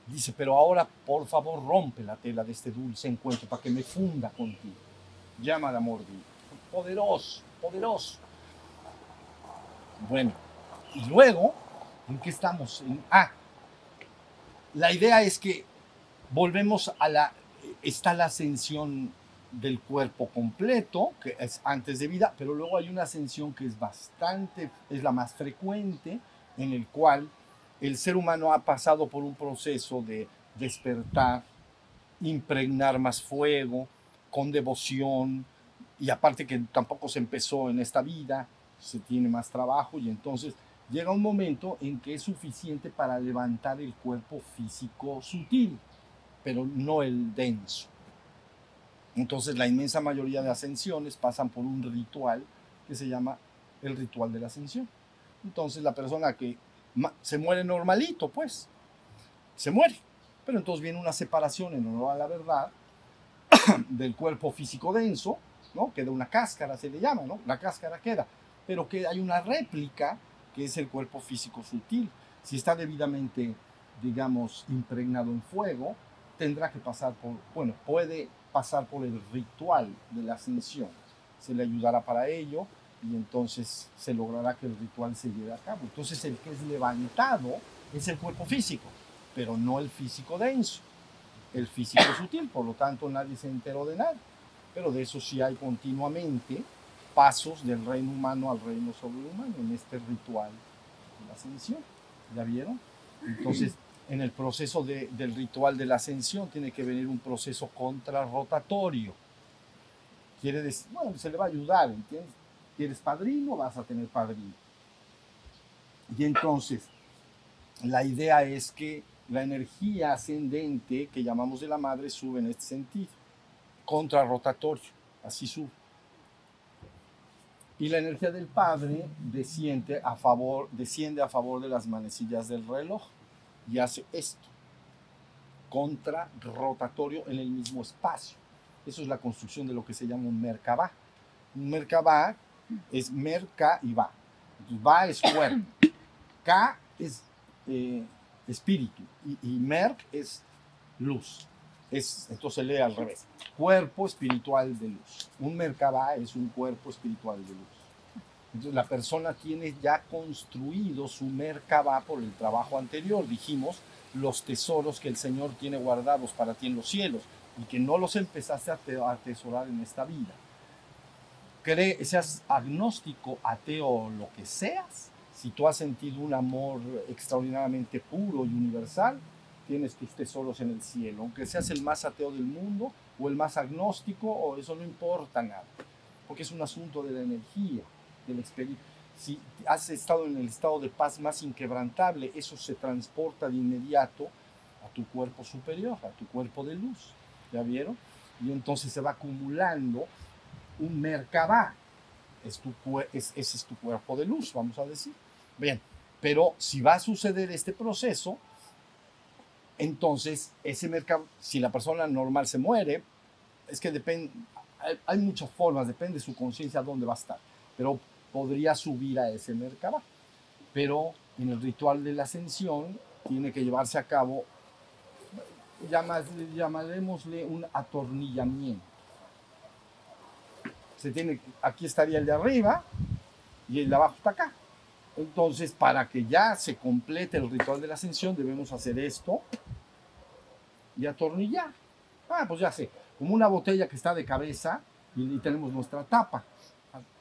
Dice, pero ahora por favor rompe la tela de este dulce encuentro para que me funda contigo. Llama al amor divino. Poderoso, poderoso. Bueno, y luego, ¿en qué estamos? En- ah, la idea es que volvemos a la, está la ascensión del cuerpo completo, que es antes de vida, pero luego hay una ascensión que es bastante, es la más frecuente, en el cual el ser humano ha pasado por un proceso de despertar, impregnar más fuego, con devoción, y aparte que tampoco se empezó en esta vida, se tiene más trabajo y entonces llega un momento en que es suficiente para levantar el cuerpo físico sutil, pero no el denso. Entonces la inmensa mayoría de ascensiones pasan por un ritual que se llama el ritual de la ascensión. Entonces la persona que se muere normalito, pues, se muere. Pero entonces viene una separación en honor a la verdad del cuerpo físico denso, ¿no? Queda una cáscara, se le llama, ¿no? La cáscara queda. Pero que hay una réplica que es el cuerpo físico sutil. Si está debidamente, digamos, impregnado en fuego, tendrá que pasar por, bueno, puede pasar por el ritual de la ascensión. Se le ayudará para ello y entonces se logrará que el ritual se lleve a cabo. Entonces el que es levantado es el cuerpo físico, pero no el físico denso, el físico sutil, por lo tanto nadie se enteró de nada. Pero de eso sí hay continuamente pasos del reino humano al reino sobrehumano en este ritual de la ascensión. ¿Ya vieron? Entonces, en el proceso de- del ritual de la ascensión tiene que venir un proceso contrarrotatorio. Quiere decir, bueno, se le va a ayudar, ¿entiendes? ¿Quieres padrino? Vas a tener padrino. Y entonces, la idea es que la energía ascendente que llamamos de la madre sube en este sentido, contrarrotatorio, así sube. Y la energía del padre desciende a favor, desciende a favor de las manecillas del reloj y hace esto, contrarrotatorio en el mismo espacio. Eso es la construcción de lo que se llama un Merkabah. Un Merkabah es Merka y va. Va es cuerpo, Ka es eh, espíritu y, y Merk es luz. Es, entonces se lee al revés. Cuerpo espiritual de luz. Un Merkabah es un cuerpo espiritual de luz. Entonces la persona tiene ya construido su Merkabah por el trabajo anterior. Dijimos los tesoros que el Señor tiene guardados para ti en los cielos y que no los empezaste a te- a atesorar en esta vida. Cree, seas agnóstico, ateo lo que seas, si tú has sentido un amor extraordinariamente puro y universal, tienes tus tesoros en el cielo. Aunque seas el más ateo del mundo o el más agnóstico, o eso no importa nada, porque es un asunto de la energía, del espíritu. Si has estado en el estado de paz más inquebrantable, eso se transporta de inmediato a tu cuerpo superior, a tu cuerpo de luz. ¿Ya vieron? Y entonces se va acumulando un Merkabah. Es tu, es- ese es tu cuerpo de luz, vamos a decir. Bien, pero si va a suceder este proceso, entonces ese mercado, si la persona normal se muere, es que depende, hay, muchas formas, depende de su conciencia dónde va a estar, pero podría subir a ese mercado. Pero en el ritual de la ascensión tiene que llevarse a cabo, llamas- llamaremosle un atornillamiento. Se tiene, aquí estaría el de arriba y el de abajo está acá. Entonces, para que ya se complete el ritual de la ascensión, debemos hacer esto y atornillar. Ah, pues ya sé, como una botella que está de cabeza y, tenemos nuestra tapa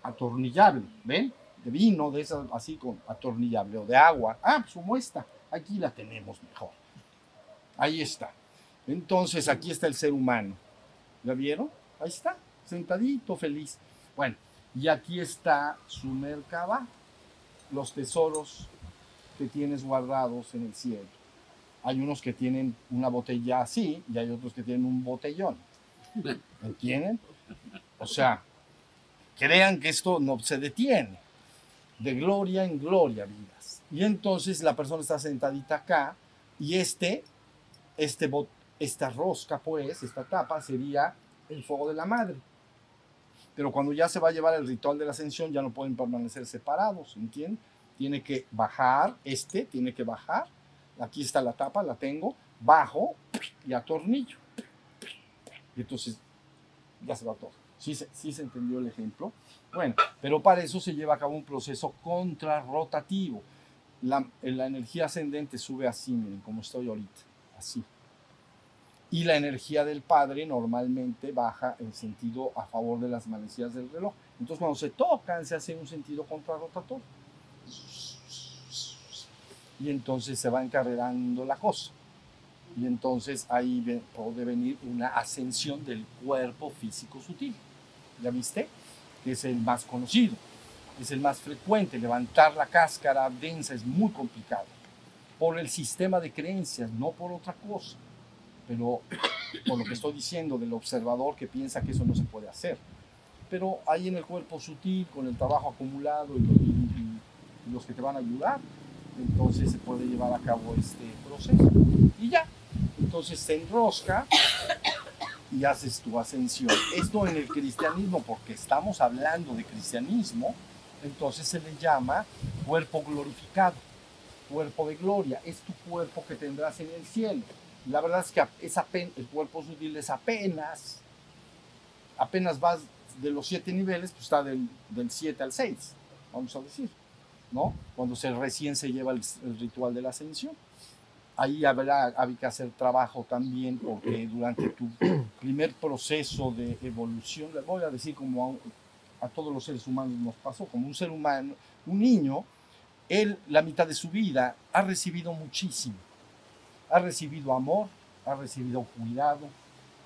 atornillable, ¿ven? De vino, de esas así con atornillable o de agua. Ah, pues como esta, aquí la tenemos mejor. Ahí está. Entonces, aquí está el ser humano. ¿La vieron? Ahí está, sentadito, feliz. Bueno, y aquí está su mercaba, los tesoros que tienes guardados en el cielo. Hay unos que tienen una botella así y hay otros que tienen un botellón. ¿Entienden? O sea, crean que esto no se detiene. De gloria en gloria, vidas. Y entonces la persona está sentadita acá y este, este bot- esta rosca, pues, esta tapa sería el fuego de la madre. Pero cuando ya se va a llevar el ritual de la ascensión, ya no pueden permanecer separados, ¿entienden? tiene que bajar, este tiene que bajar, aquí está la tapa, la tengo, bajo y atornillo. Y entonces ya se va todo. ¿Sí sí se entendió el ejemplo? Bueno, pero para eso se lleva a cabo un proceso contrarrotativo. La, la energía ascendente sube así, miren, como estoy ahorita, así. Y la energía del Padre normalmente baja en sentido a favor de las manecillas del reloj. Entonces cuando se tocan se hace un sentido contrarrotatorio. Y entonces se va encarrerando la cosa. Y entonces ahí puede venir una ascensión del cuerpo físico sutil. ¿Ya viste? Que es el más conocido, es el más frecuente. Levantar la cáscara densa es muy complicado. Por el sistema de creencias, no por otra cosa. Pero por lo que estoy diciendo del observador que piensa que eso no se puede hacer. Pero ahí en el cuerpo sutil, con el trabajo acumulado y, lo- y- y- y los que te van a ayudar, entonces se puede llevar a cabo este proceso. Y ya, entonces se enrosca y haces tu ascensión. Esto en el cristianismo, porque estamos hablando de cristianismo, entonces se le llama cuerpo glorificado, cuerpo de gloria. Es tu cuerpo que tendrás en el cielo. La verdad es que es apen- el cuerpo sutil es apenas, apenas vas de los siete niveles, pues está del, del 7 al 6, vamos a decir, ¿no? Cuando se, recién se lleva el, ritual de la ascensión ahí habrá, habrá que hacer trabajo también porque durante tu primer proceso de evolución, le voy a decir como a todos los seres humanos nos pasó, como un ser humano, un niño, él la mitad de su vida ha recibido muchísimo, ha recibido amor, ha recibido cuidado,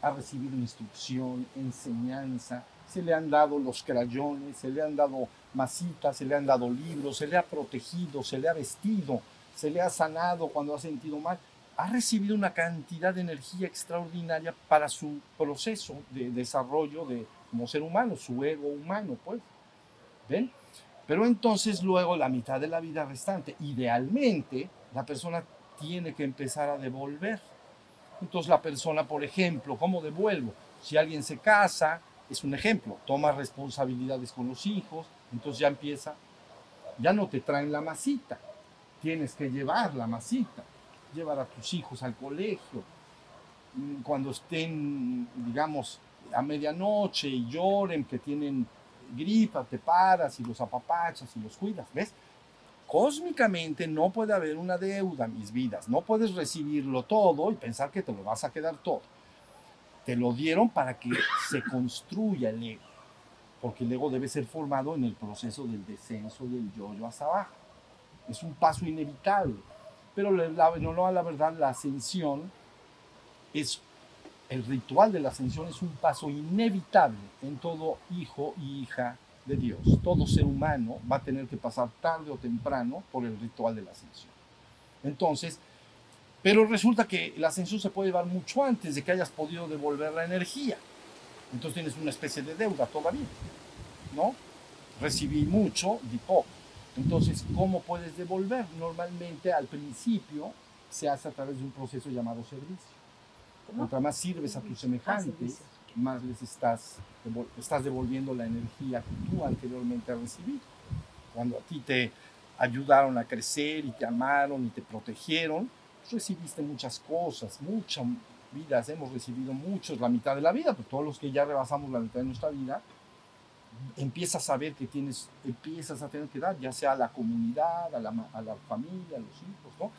ha recibido instrucción, enseñanza, se le han dado los crayones, se le han dado masitas, se le han dado libros, se le ha protegido, se le ha vestido, se le ha sanado cuando ha sentido mal, ha recibido una cantidad de energía extraordinaria para su proceso de desarrollo de, como ser humano, su ego humano, pues. ¿Ven? Pero entonces luego la mitad de la vida restante, idealmente, la persona tiene que empezar a devolver. Entonces la persona, por ejemplo, ¿cómo devuelvo? Si alguien se casa, es un ejemplo, toma responsabilidades con los hijos, entonces ya empieza, ya no te traen la masita, tienes que llevar la masita, llevar a tus hijos al colegio. Mm, Cuando estén, digamos, a medianoche y lloren que tienen gripa, te paras y los apapachas y los cuidas, ¿ves? Cósmicamente no puede haber una deuda, mis vidas. No puedes recibirlo todo y pensar que te lo vas a quedar todo. Te lo dieron para que se construya el ego, porque el ego debe ser formado en el proceso del descenso del yo-yo hacia abajo es un paso inevitable. Pero la, no, la verdad, la ascensión es, el ritual de la ascensión es un paso inevitable en todo hijo y hija de Dios. Todo ser humano va a tener que pasar tarde o temprano por el ritual de la ascensión. Entonces, pero resulta que la ascensión se puede llevar mucho antes de que hayas podido devolver la energía. Entonces tienes una especie de deuda todavía, ¿no? Recibí mucho, di poco. Entonces, ¿cómo puedes devolver? Normalmente al principio se hace a través de un proceso llamado servicio. Mientras más sirves a tus más les estás, estás devolviendo la energía que tú anteriormente has. Cuando a ti te ayudaron a crecer y te amaron y te protegieron, pues recibiste muchas cosas, muchas vidas, hemos recibido muchos, la mitad de la vida, pero todos los que ya rebasamos la mitad de nuestra vida, empiezas a ver que tienes, empiezas a tener que dar, ya sea a la comunidad, a la, a la familia, a los hijos, ¿no?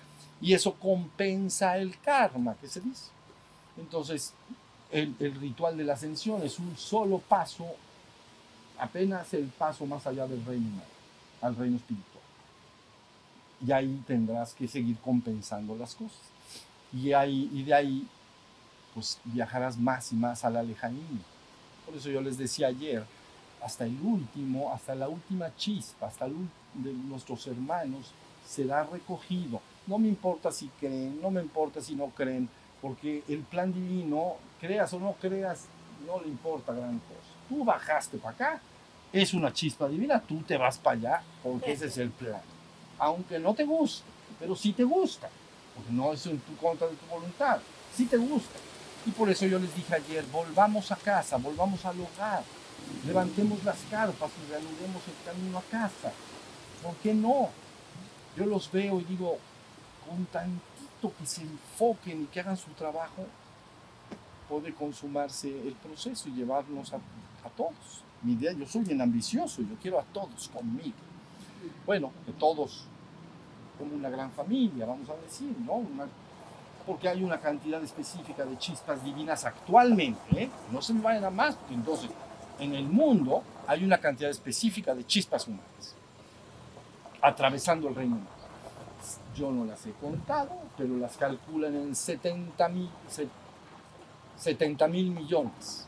Y eso compensa el karma, que se dice. Entonces, el, ritual de la ascensión es un solo paso, apenas el paso más allá del reino al reino espiritual. Y ahí tendrás que seguir compensando las cosas. Y, ahí, y de ahí, pues viajarás más y más a la lejanía. Por eso yo les decía ayer, hasta el último, hasta la última chispa, hasta de nuestros hermanos será recogido. No me importa si creen, no me importa si no creen, porque el plan divino, creas o no creas, no le importa gran cosa. Tú bajaste para acá, es una chispa divina, tú te vas para allá, porque ese es el plan. Aunque no te guste, pero sí te gusta, porque no es en tu contra de tu voluntad, sí te gusta. Y por eso yo les dije ayer, volvamos a casa, volvamos al hogar, levantemos las carpas y reanudemos el camino a casa. ¿Por qué no? yo los veo y digo, con que se enfoquen y que hagan su trabajo, puede consumarse el proceso y llevarnos a, a todos. Mi idea, yo soy bien ambicioso, yo quiero a todos conmigo. Bueno, que todos como una gran familia, vamos a decir, ¿no? Porque hay una cantidad específica de chispas divinas actualmente, ¿eh? no se me vayan a más, porque entonces en el mundo hay una cantidad específica de chispas humanas atravesando el reino humano. Yo no las he contado, pero las calculan en 70 mil, 70 mil millones,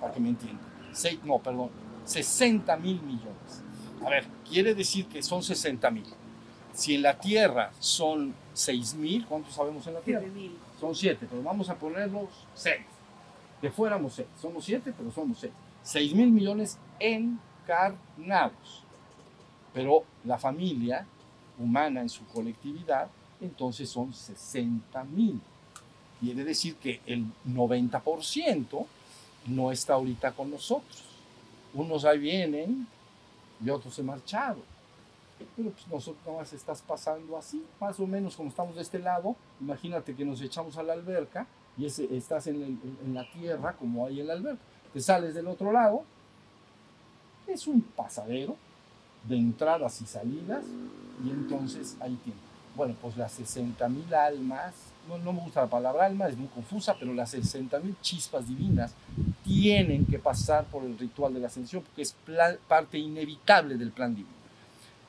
para que me entiendan. Se- no, perdón, 60 mil millones. A ver, quiere decir que son 60 mil. Si en la Tierra son 6 mil, ¿cuántos sabemos en la Tierra? Son 7, pero vamos a ponerlos 6. De fuéramos 6. Somos 7, pero somos 6. 6 mil millones encarnados. Pero la familia humana en su colectividad, entonces son 60 mil. Quiere decir que el 90% no está ahorita con nosotros. Unos ahí vienen y otros se marcharon. Pero pues nosotros nada más estás pasando así, más o menos como estamos de este lado. Imagínate que nos echamos a la alberca y ese, estás en, el- en la tierra como hay en la alberca. Te sales del otro lado, es un pasadero de entradas y salidas y entonces ahí tienes. Bueno, pues las 60 mil almas, no, no me gusta la palabra alma, es muy confusa, pero las 60 mil chispas divinas tienen que pasar por el ritual de la ascensión porque es pla- parte inevitable del plan divino.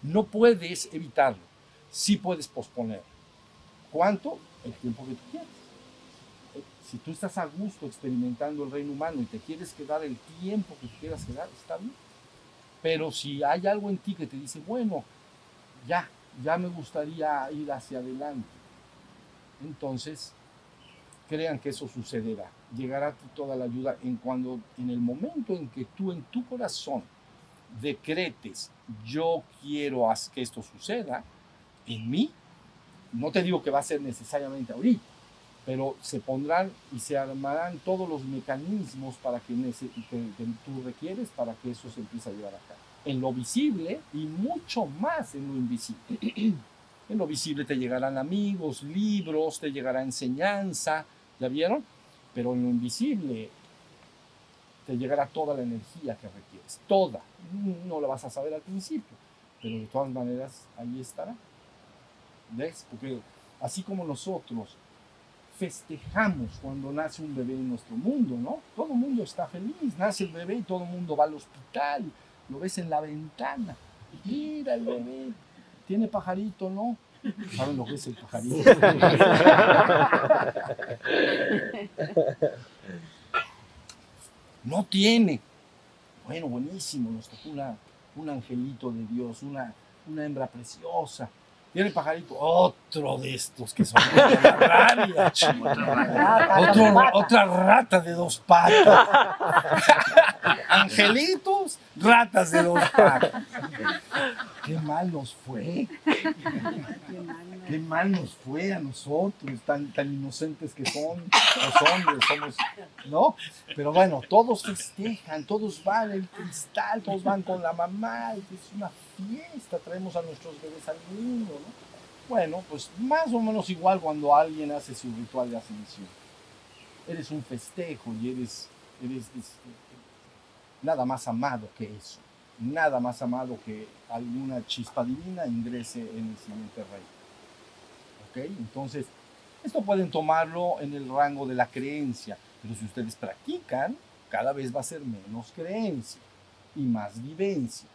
No puedes evitarlo, sí puedes posponer. ¿Cuánto? El tiempo que tú quieras. Eh, Si tú estás a gusto experimentando el reino humano y te quieres quedar el tiempo que quieras quedar, está bien. Pero si hay algo en ti que te dice, bueno, ya, ya me gustaría ir hacia adelante, entonces crean que eso sucederá. Llegará a ti toda la ayuda en cuando, en el momento en que tú en tu corazón decretes, yo quiero que esto suceda en mí, no te digo que va a ser necesariamente ahorita, pero se pondrán y se armarán todos los mecanismos para que, que tú requieres para que eso se empiece a llevar a cabo. En lo visible y mucho más en lo invisible. En lo visible te llegarán amigos, libros, te llegará enseñanza, ¿ya vieron? Pero en lo invisible te llegará toda la energía que requieres, toda. No la vas a saber al principio, pero de todas maneras ahí estará. ¿Ves? Porque así como nosotros festejamos cuando nace un bebé en nuestro mundo, ¿no? Todo el mundo está feliz, nace el bebé y todo el mundo va al hospital, lo ves en la ventana. Mira el bebé, tiene pajarito, ¿no? ¿Saben lo que es el pajarito? No tiene. Bueno, buenísimo, nos tocó una, un angelito de Dios, una, una hembra preciosa. Tiene pajarito, otro de estos que son rabia, chico. Otro- otra rata de dos patas. Angelitos, ratas de dos patas. Qué mal nos fue. Qué mal nos fue a nosotros, tan, tan inocentes que son los hombres, somos, ¿no? Pero bueno, todos festejan, todos van el cristal, todos van con la mamá, es una fiesta, traemos a nuestros bebés al mundo, ¿no? Bueno, pues más o menos igual cuando alguien hace su ritual de ascensión. Eres un festejo y eres, eres es- nada más amado que eso. Nada más amado que alguna chispa divina ingrese en el siguiente rey. ¿Ok? Entonces, esto pueden tomarlo en el rango de la creencia, pero si ustedes practican, cada vez va a ser menos creencia y más vivencia.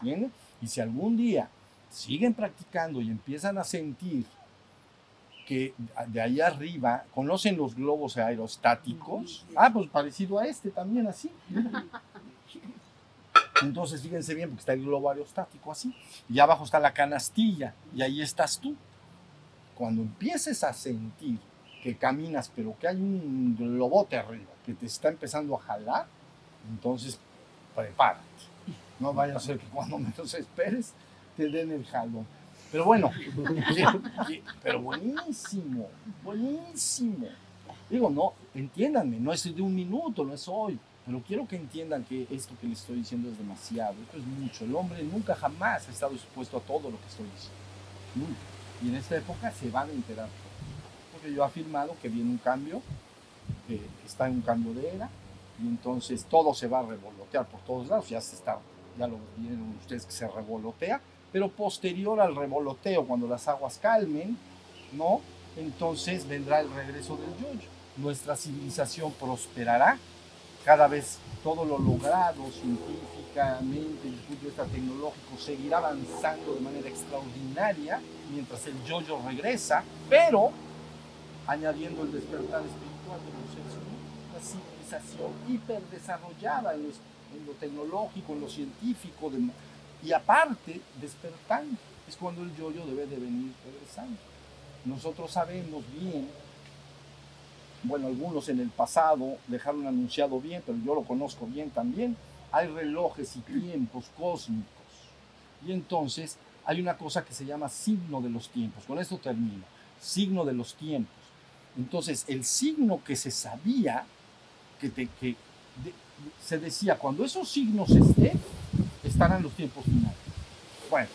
¿Entienden? Y si algún día siguen practicando y empiezan a sentir que de ahí arriba, ¿conocen los globos aerostáticos? Ah, pues parecido a este también, así. Entonces, fíjense bien, porque está el globo aerostático así, y abajo está la canastilla, y ahí estás tú. Cuando empieces a sentir que caminas, pero que hay un globote arriba que te está empezando a jalar, entonces prepárate. No vaya a ser que cuando menos esperes te den el jalón. Pero bueno, pero buenísimo, buenísimo. Digo, no, entiéndanme, no es de un minuto, no es hoy. Pero quiero que entiendan que esto que les estoy diciendo es demasiado, esto es mucho. El hombre nunca jamás ha estado expuesto a todo lo que estoy diciendo. Nunca. Y en esta época se van a enterar. Porque yo he afirmado que viene un cambio, que está en un cambio de era, y entonces todo se va a revolotear por todos lados. Ya se está, ya lo vieron ustedes que se revolotea, pero posterior al revoloteo, cuando las aguas calmen, ¿no? Entonces vendrá el regreso del yoyo. Nuestra civilización prosperará cada vez todo lo logrado científicamente, desde el punto de vista tecnológico, seguirá avanzando de manera extraordinaria mientras el yoyo regresa, pero añadiendo el despertar espiritual de los seres humanos, una civilización hiperdesarrollada en en lo tecnológico, en lo científico, de- y aparte despertando. Es cuando el yoyo debe de venir regresando. Nosotros sabemos bien bueno, algunos en el pasado dejaron anunciado bien, pero yo lo conozco bien también, hay relojes y tiempos cósmicos. Y entonces hay una cosa que se llama signo de los tiempos. Con esto termino. Signo de los tiempos. Entonces, el signo que se sabía, que, te- que se decía, cuando esos signos estén, estarán los tiempos finales. Bueno,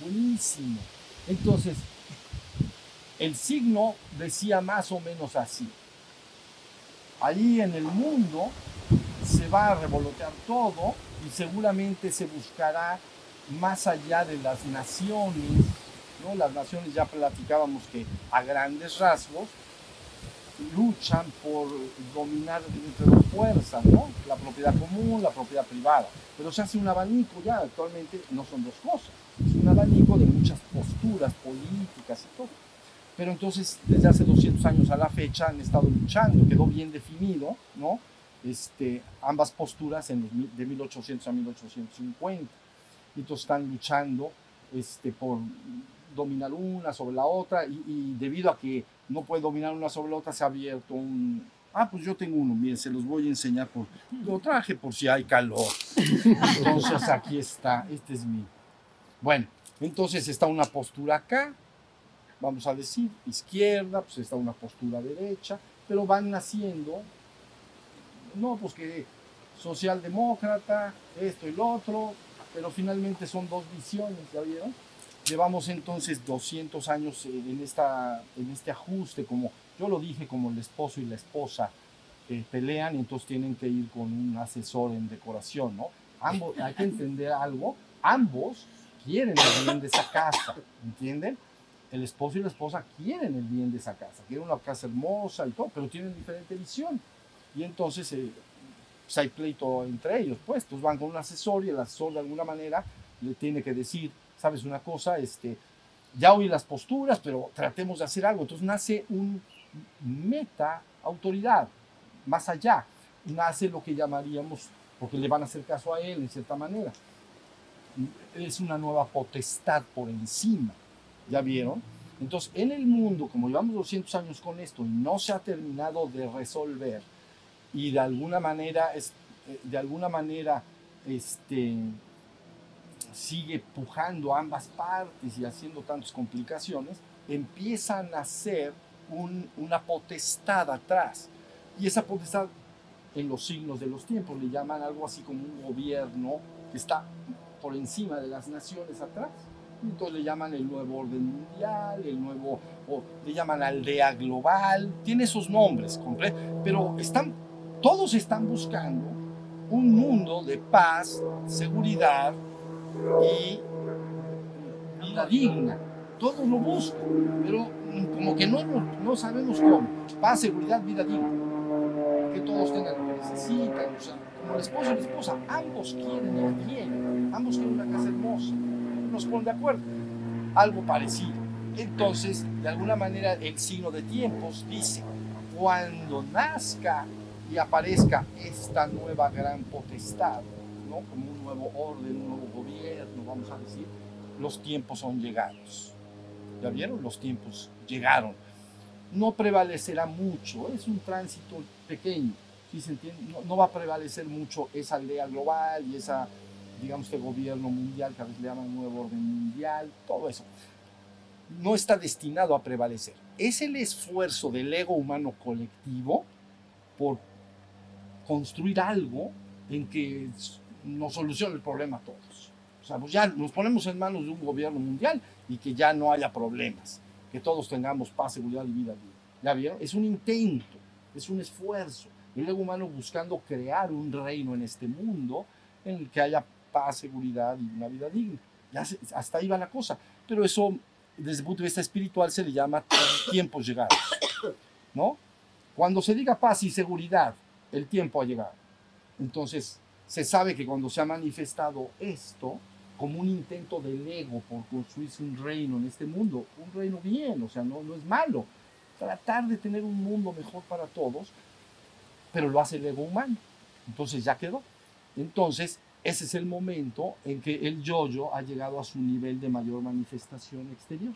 buenísimo. Entonces, el signo decía más o menos así. Allí en el mundo se va a revolotear todo y seguramente se buscará más allá de las naciones, ¿no? Las naciones ya platicábamos que a grandes rasgos luchan por dominar entre dos fuerzas, ¿no? La propiedad común, la propiedad privada. Pero se hace un abanico ya, actualmente no son dos cosas, es un abanico de muchas posturas políticas y todo. Pero entonces, desde hace 200 años a la fecha han estado luchando, quedó bien definido, ¿no? Este, ambas posturas en de 1800 a 1850. Y entonces están luchando este, por dominar una sobre la otra y, y debido a que no puede dominar una sobre la otra se ha abierto un... Ah, pues yo tengo uno, miren, se los voy a enseñar por... Lo traje por si hay calor. Entonces aquí está, este es mío. Bueno, entonces está una postura acá, vamos a decir, izquierda, pues está una postura derecha, pero van naciendo, no, pues que socialdemócrata, esto y lo otro, pero finalmente son dos visiones, ¿ya vieron? Llevamos entonces 200 años en, esta, en este ajuste, como yo lo dije, como el esposo y la esposa eh, pelean entonces tienen que ir con un asesor en decoración, ¿no? Ambos, hay que entender algo, ambos quieren el bien de esa casa, ¿entienden? El esposo y la esposa quieren el bien de esa casa, quieren una casa hermosa y todo, pero tienen diferente visión. Y entonces eh, pues hay pleito entre ellos, pues, entonces van con un asesor y el asesor de alguna manera le tiene que decir, sabes una cosa, este, ya oí las posturas, pero tratemos de hacer algo. Entonces nace un meta autoridad, más allá, nace lo que llamaríamos, porque le van a hacer caso a él en cierta manera, es una nueva potestad por encima, ¿ya vieron? Entonces, en el mundo, como llevamos 200 años con esto y no se ha terminado de resolver, y de alguna manera, eh, de alguna manera, este, sigue pujando ambas partes y haciendo tantas complicaciones, empieza a nacer un- una potestad atrás. Y esa potestad en los signos de los tiempos le llaman algo así como un gobierno que está por encima de las naciones atrás. Entonces le llaman el nuevo orden mundial, el nuevo, o le llaman aldea global, tiene esos nombres, pero están, todos están buscando un mundo de paz, seguridad y vida digna. Todos lo buscan, pero como que no, no sabemos cómo. Paz, seguridad, vida digna. Que todos tengan lo que necesitan. O sea, como el esposo y la esposa, ambos quieren el bien, ambos quieren una casa hermosa. Nos ponen de acuerdo. Algo parecido. Entonces, de alguna manera, el signo de tiempos dice, cuando nazca y aparezca esta nueva gran potestad, como un nuevo orden, un nuevo gobierno, vamos a decir, los tiempos son llegados. ¿Ya vieron? Los tiempos llegaron. No prevalecerá mucho, es un tránsito pequeño, ¿sí se entiende? No, no va a prevalecer mucho esa aldea global y esa, digamos, este gobierno mundial que a veces le llaman nuevo orden mundial, todo eso. No está destinado a prevalecer. Es el esfuerzo del ego humano colectivo por construir algo en que nos solucione el problema a todos. O sea, pues ya nos ponemos en manos de un gobierno mundial y que ya no haya problemas, que todos tengamos paz, seguridad y vida. digna. ¿Ya vieron? Es un intento, es un esfuerzo. El ego humano buscando crear un reino en este mundo en el que haya paz, seguridad y una vida digna. Ya hasta ahí va la cosa. Pero eso, desde el punto de vista espiritual, se le llama tiempos llegados. ¿No? Cuando se diga paz y seguridad, el tiempo ha llegado. Entonces, se sabe que cuando se ha manifestado esto, como un intento del ego por construirse un reino en este mundo, un reino bien, o sea, no, no es malo, tratar de tener un mundo mejor para todos, pero lo hace el ego humano. Entonces ya quedó. Entonces, ese es el momento en que el yo-yo ha llegado a su nivel de mayor manifestación exterior.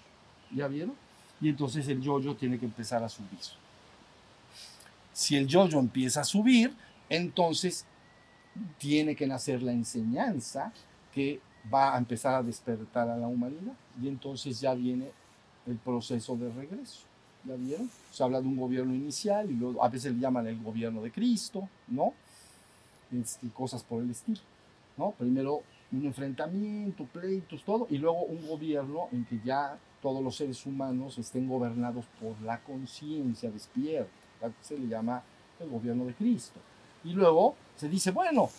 ¿Ya vieron? Y entonces el yo-yo tiene que empezar a subir. Si el yo-yo empieza a subir, entonces tiene que nacer la enseñanza que va a empezar a despertar a la humanidad. Y entonces ya viene el proceso de regreso. ¿Ya vieron? Se habla de un gobierno inicial y luego a veces le llaman el gobierno de Cristo, ¿no? Este, cosas por el estilo, ¿no? Primero un enfrentamiento, pleitos, todo, y luego un gobierno en que ya todos los seres humanos estén gobernados por la conciencia despierta. Se le llama el gobierno de Cristo. Y luego se dice, bueno,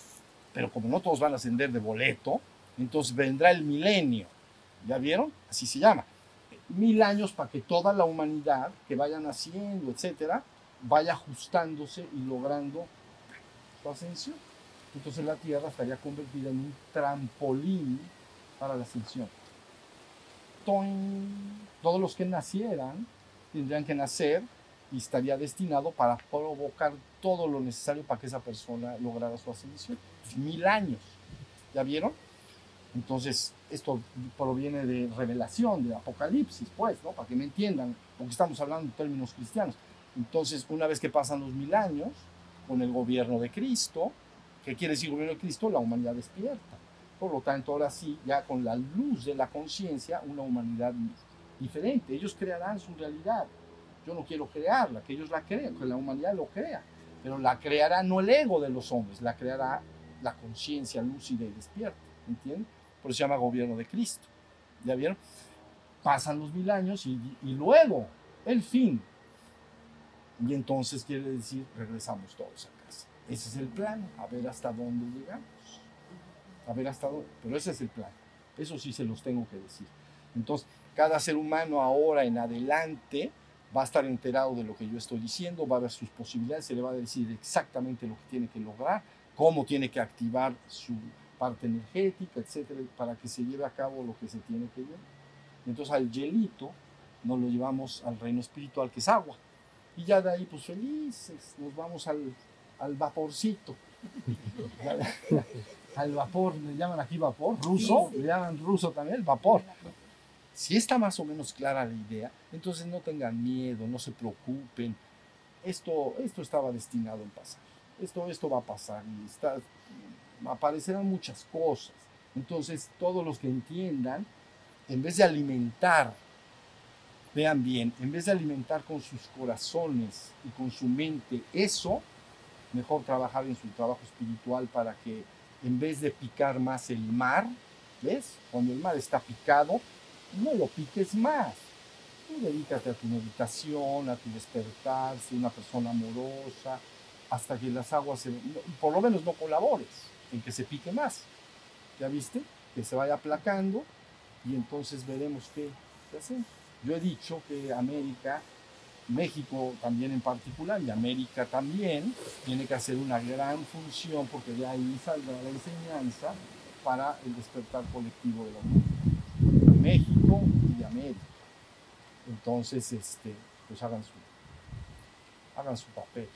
pero como no todos van a ascender de boleto, entonces vendrá el milenio. ¿Ya vieron? Así se llama. Mil años para que toda la humanidad que vaya naciendo, etcétera, vaya ajustándose y logrando su ascensión. Entonces la Tierra estaría convertida en un trampolín para la ascensión. Todos los que nacieran tendrían que nacer y estaría destinado para provocar todo lo necesario para que esa persona lograra su ascensión. Pues, mil años. ¿Ya vieron? Entonces, esto proviene de revelación, de Apocalipsis, pues, ¿no? Para que me entiendan, porque estamos hablando en términos cristianos. Entonces, una vez que pasan los mil años, con el gobierno de Cristo, ¿qué quiere decir gobierno de Cristo? La humanidad despierta. Por lo tanto, ahora sí, ya con la luz de la conciencia, una humanidad diferente. Ellos crearán su realidad. Yo no quiero crearla, que ellos la creen, que la humanidad lo crea. Pero la creará no el ego de los hombres, la creará la conciencia lúcida y despierta. ¿Entienden? Por eso se llama gobierno de Cristo. ¿Ya vieron? Pasan los mil años y, y luego el fin. Y entonces quiere decir, regresamos todos a casa. Ese es el plan, a ver hasta dónde llegamos. A ver hasta dónde. Pero ese es el plan. Eso sí se los tengo que decir. Entonces, cada ser humano ahora en adelante va a estar enterado de lo que yo estoy diciendo, va a ver sus posibilidades, se le va a decir exactamente lo que tiene que lograr, cómo tiene que activar su parte energética, etcétera, para que se lleve a cabo lo que se tiene que llevar. Entonces al hielito nos lo llevamos al reino espiritual, que es agua. Y ya de ahí, pues felices, nos vamos al, al vaporcito. al vapor, le llaman aquí vapor, ruso, le llaman ruso también, el vapor. Si está más o menos clara la idea, entonces no tengan miedo, no se preocupen. Esto, esto estaba destinado a pasar. Esto, esto va a pasar y aparecerán muchas cosas. Entonces, todos los que entiendan, en vez de alimentar, vean bien, en vez de alimentar con sus corazones y con su mente eso, mejor trabajar en su trabajo espiritual para que en vez de picar más el mar, ¿ves? Cuando el mar está picado, no lo piques más. Tú dedícate a tu meditación, a tu despertar, ser una persona amorosa, hasta que las aguas, se, por lo menos no colabores en que se pique más. ¿Ya viste? Que se vaya aplacando y entonces veremos qué, qué hacemos. Yo he dicho que América, México también en particular y América también, tiene que hacer una gran función porque de ahí saldrá la enseñanza para el despertar colectivo de la humanidad. México y América. Entonces, este, pues hagan su, hagan su papel.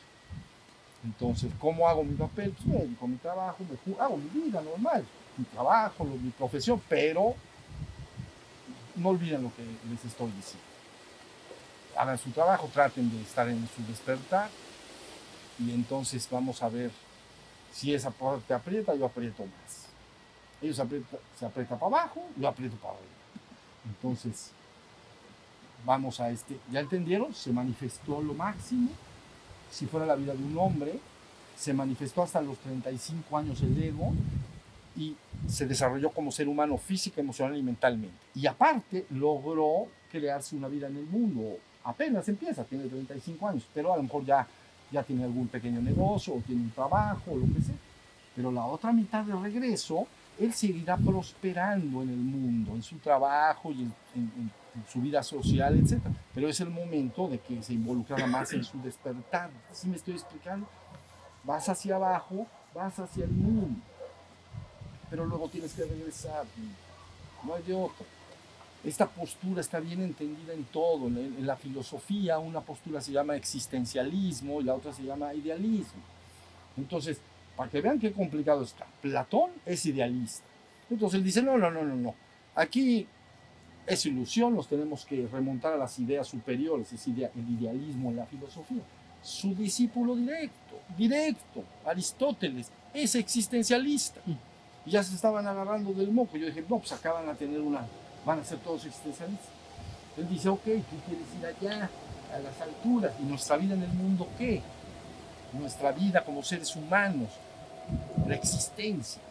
Entonces, ¿cómo hago mi papel? Pues me mi trabajo, me, hago mi vida normal, mi trabajo, mi profesión, pero no olviden lo que les estoy diciendo. Hagan su trabajo, traten de estar en su despertar y entonces vamos a ver si esa parte aprieta, yo aprieto más. Ellos aprieta, se aprieta para abajo, yo aprieto para arriba. Entonces, vamos a este, ¿ya entendieron? Se manifestó lo máximo. Si fuera la vida de un hombre, se manifestó hasta los 35 años el ego y se desarrolló como ser humano física, emocional y mentalmente. Y aparte logró crearse una vida en el mundo. Apenas empieza, tiene 35 años, pero a lo mejor ya, ya tiene algún pequeño negocio o tiene un trabajo o lo que sea. Pero la otra mitad de regreso, él seguirá prosperando en el mundo, en su trabajo y en, su vida social, etc. Pero es el momento de que se involucrara más en su despertar. ¿Sí me estoy explicando? Vas hacia abajo, vas hacia el mundo. Pero luego tienes que regresar. No hay de otra. Esta postura está bien entendida en todo. En la filosofía, una postura se llama existencialismo y la otra se llama idealismo. Entonces, para que vean qué complicado está, Platón es idealista. Entonces él dice, no, no, no, no, no. Aquí es ilusión, nos tenemos que remontar a las ideas superiores, es idea- el idealismo en la filosofía. Su discípulo directo, directo, Aristóteles, es existencialista. Y ya se estaban agarrando del moco. Yo dije, no, pues acá van a tener una, van a ser todos existencialistas. Él dice, ok, tú quieres ir allá, a las alturas, y nuestra vida en el mundo, ¿qué? Nuestra vida como seres humanos, la existencia.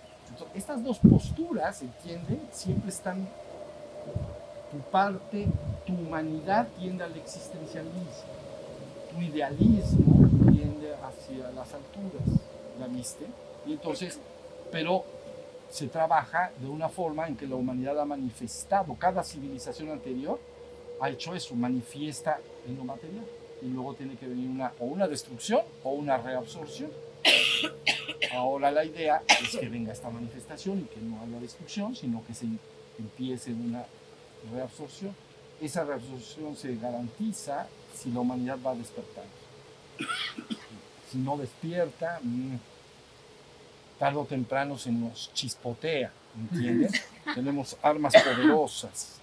Estas dos posturas, ¿entienden? Siempre están, tu parte, tu humanidad tiende al existencialismo, tu idealismo tiende hacia las alturas, ¿la viste? Y entonces, pero se trabaja de una forma en que la humanidad ha manifestado, cada civilización anterior ha hecho eso, manifiesta en lo material. Y luego tiene que venir una, o una destrucción o una reabsorción. Ahora la idea es que venga esta manifestación y que no haya destrucción, sino que se empiece una reabsorción. Esa reabsorción se garantiza si la humanidad va despertando. Si no despierta, mm, tarde o temprano se nos chispotea, ¿entiendes? Tenemos armas poderosas,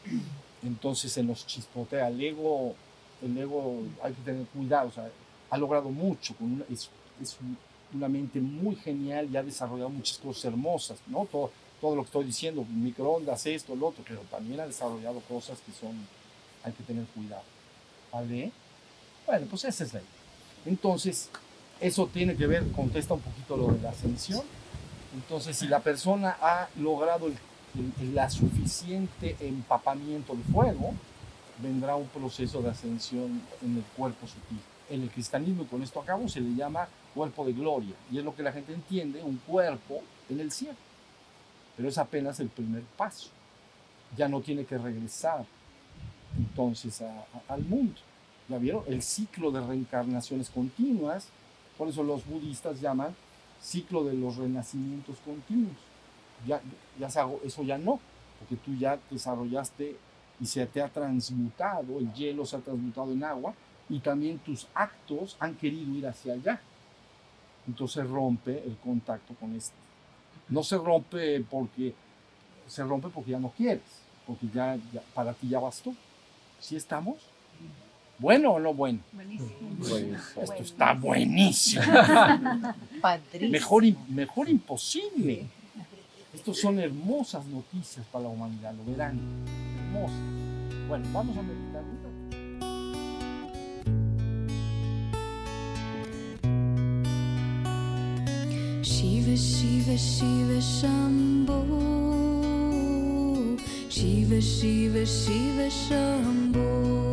entonces se nos chispotea. El ego, el ego hay que tener cuidado, o sea, ha logrado mucho, con una- es, es un- una mente muy genial y ha desarrollado muchas cosas hermosas, ¿no? Todo, todo lo que estoy diciendo, microondas, esto, lo otro, pero también ha desarrollado cosas que son, hay que tener cuidado, ¿vale? Bueno, pues esa es la idea. Entonces, eso tiene que ver, contesta un poquito lo de la ascensión. Entonces, si la persona ha logrado el, el- la suficiente empapamiento de fuego, vendrá un proceso de ascensión en el cuerpo sutil. En el cristianismo, y con esto acabo, se le llama cuerpo de gloria. Y es lo que la gente entiende, un cuerpo en el cielo. Pero es apenas el primer paso. Ya no tiene que regresar entonces al mundo. ¿Ya vieron? El ciclo de reencarnaciones continuas, por eso los budistas llaman ciclo de los renacimientos continuos. Ya, ya eso ya no, porque tú ya desarrollaste y se te ha transmutado, el hielo se ha transmutado en agua y también tus actos han querido ir hacia allá. Entonces rompe el contacto con este. No se rompe porque se rompe porque ya no quieres, porque ya, ya- para ti ya bastó. ¿Sí estamos? ¿Bueno o no bueno? Buenísimo. Pues esto está buenísimo. Mejor, mejor imposible. Estos son hermosas noticias para la humanidad, lo verán. Hermosas. Bueno, vamos a meditar un rato. Shiva, Shiva, Shiva, Shambho. Shiva, Shiva, Shiva, Shambho.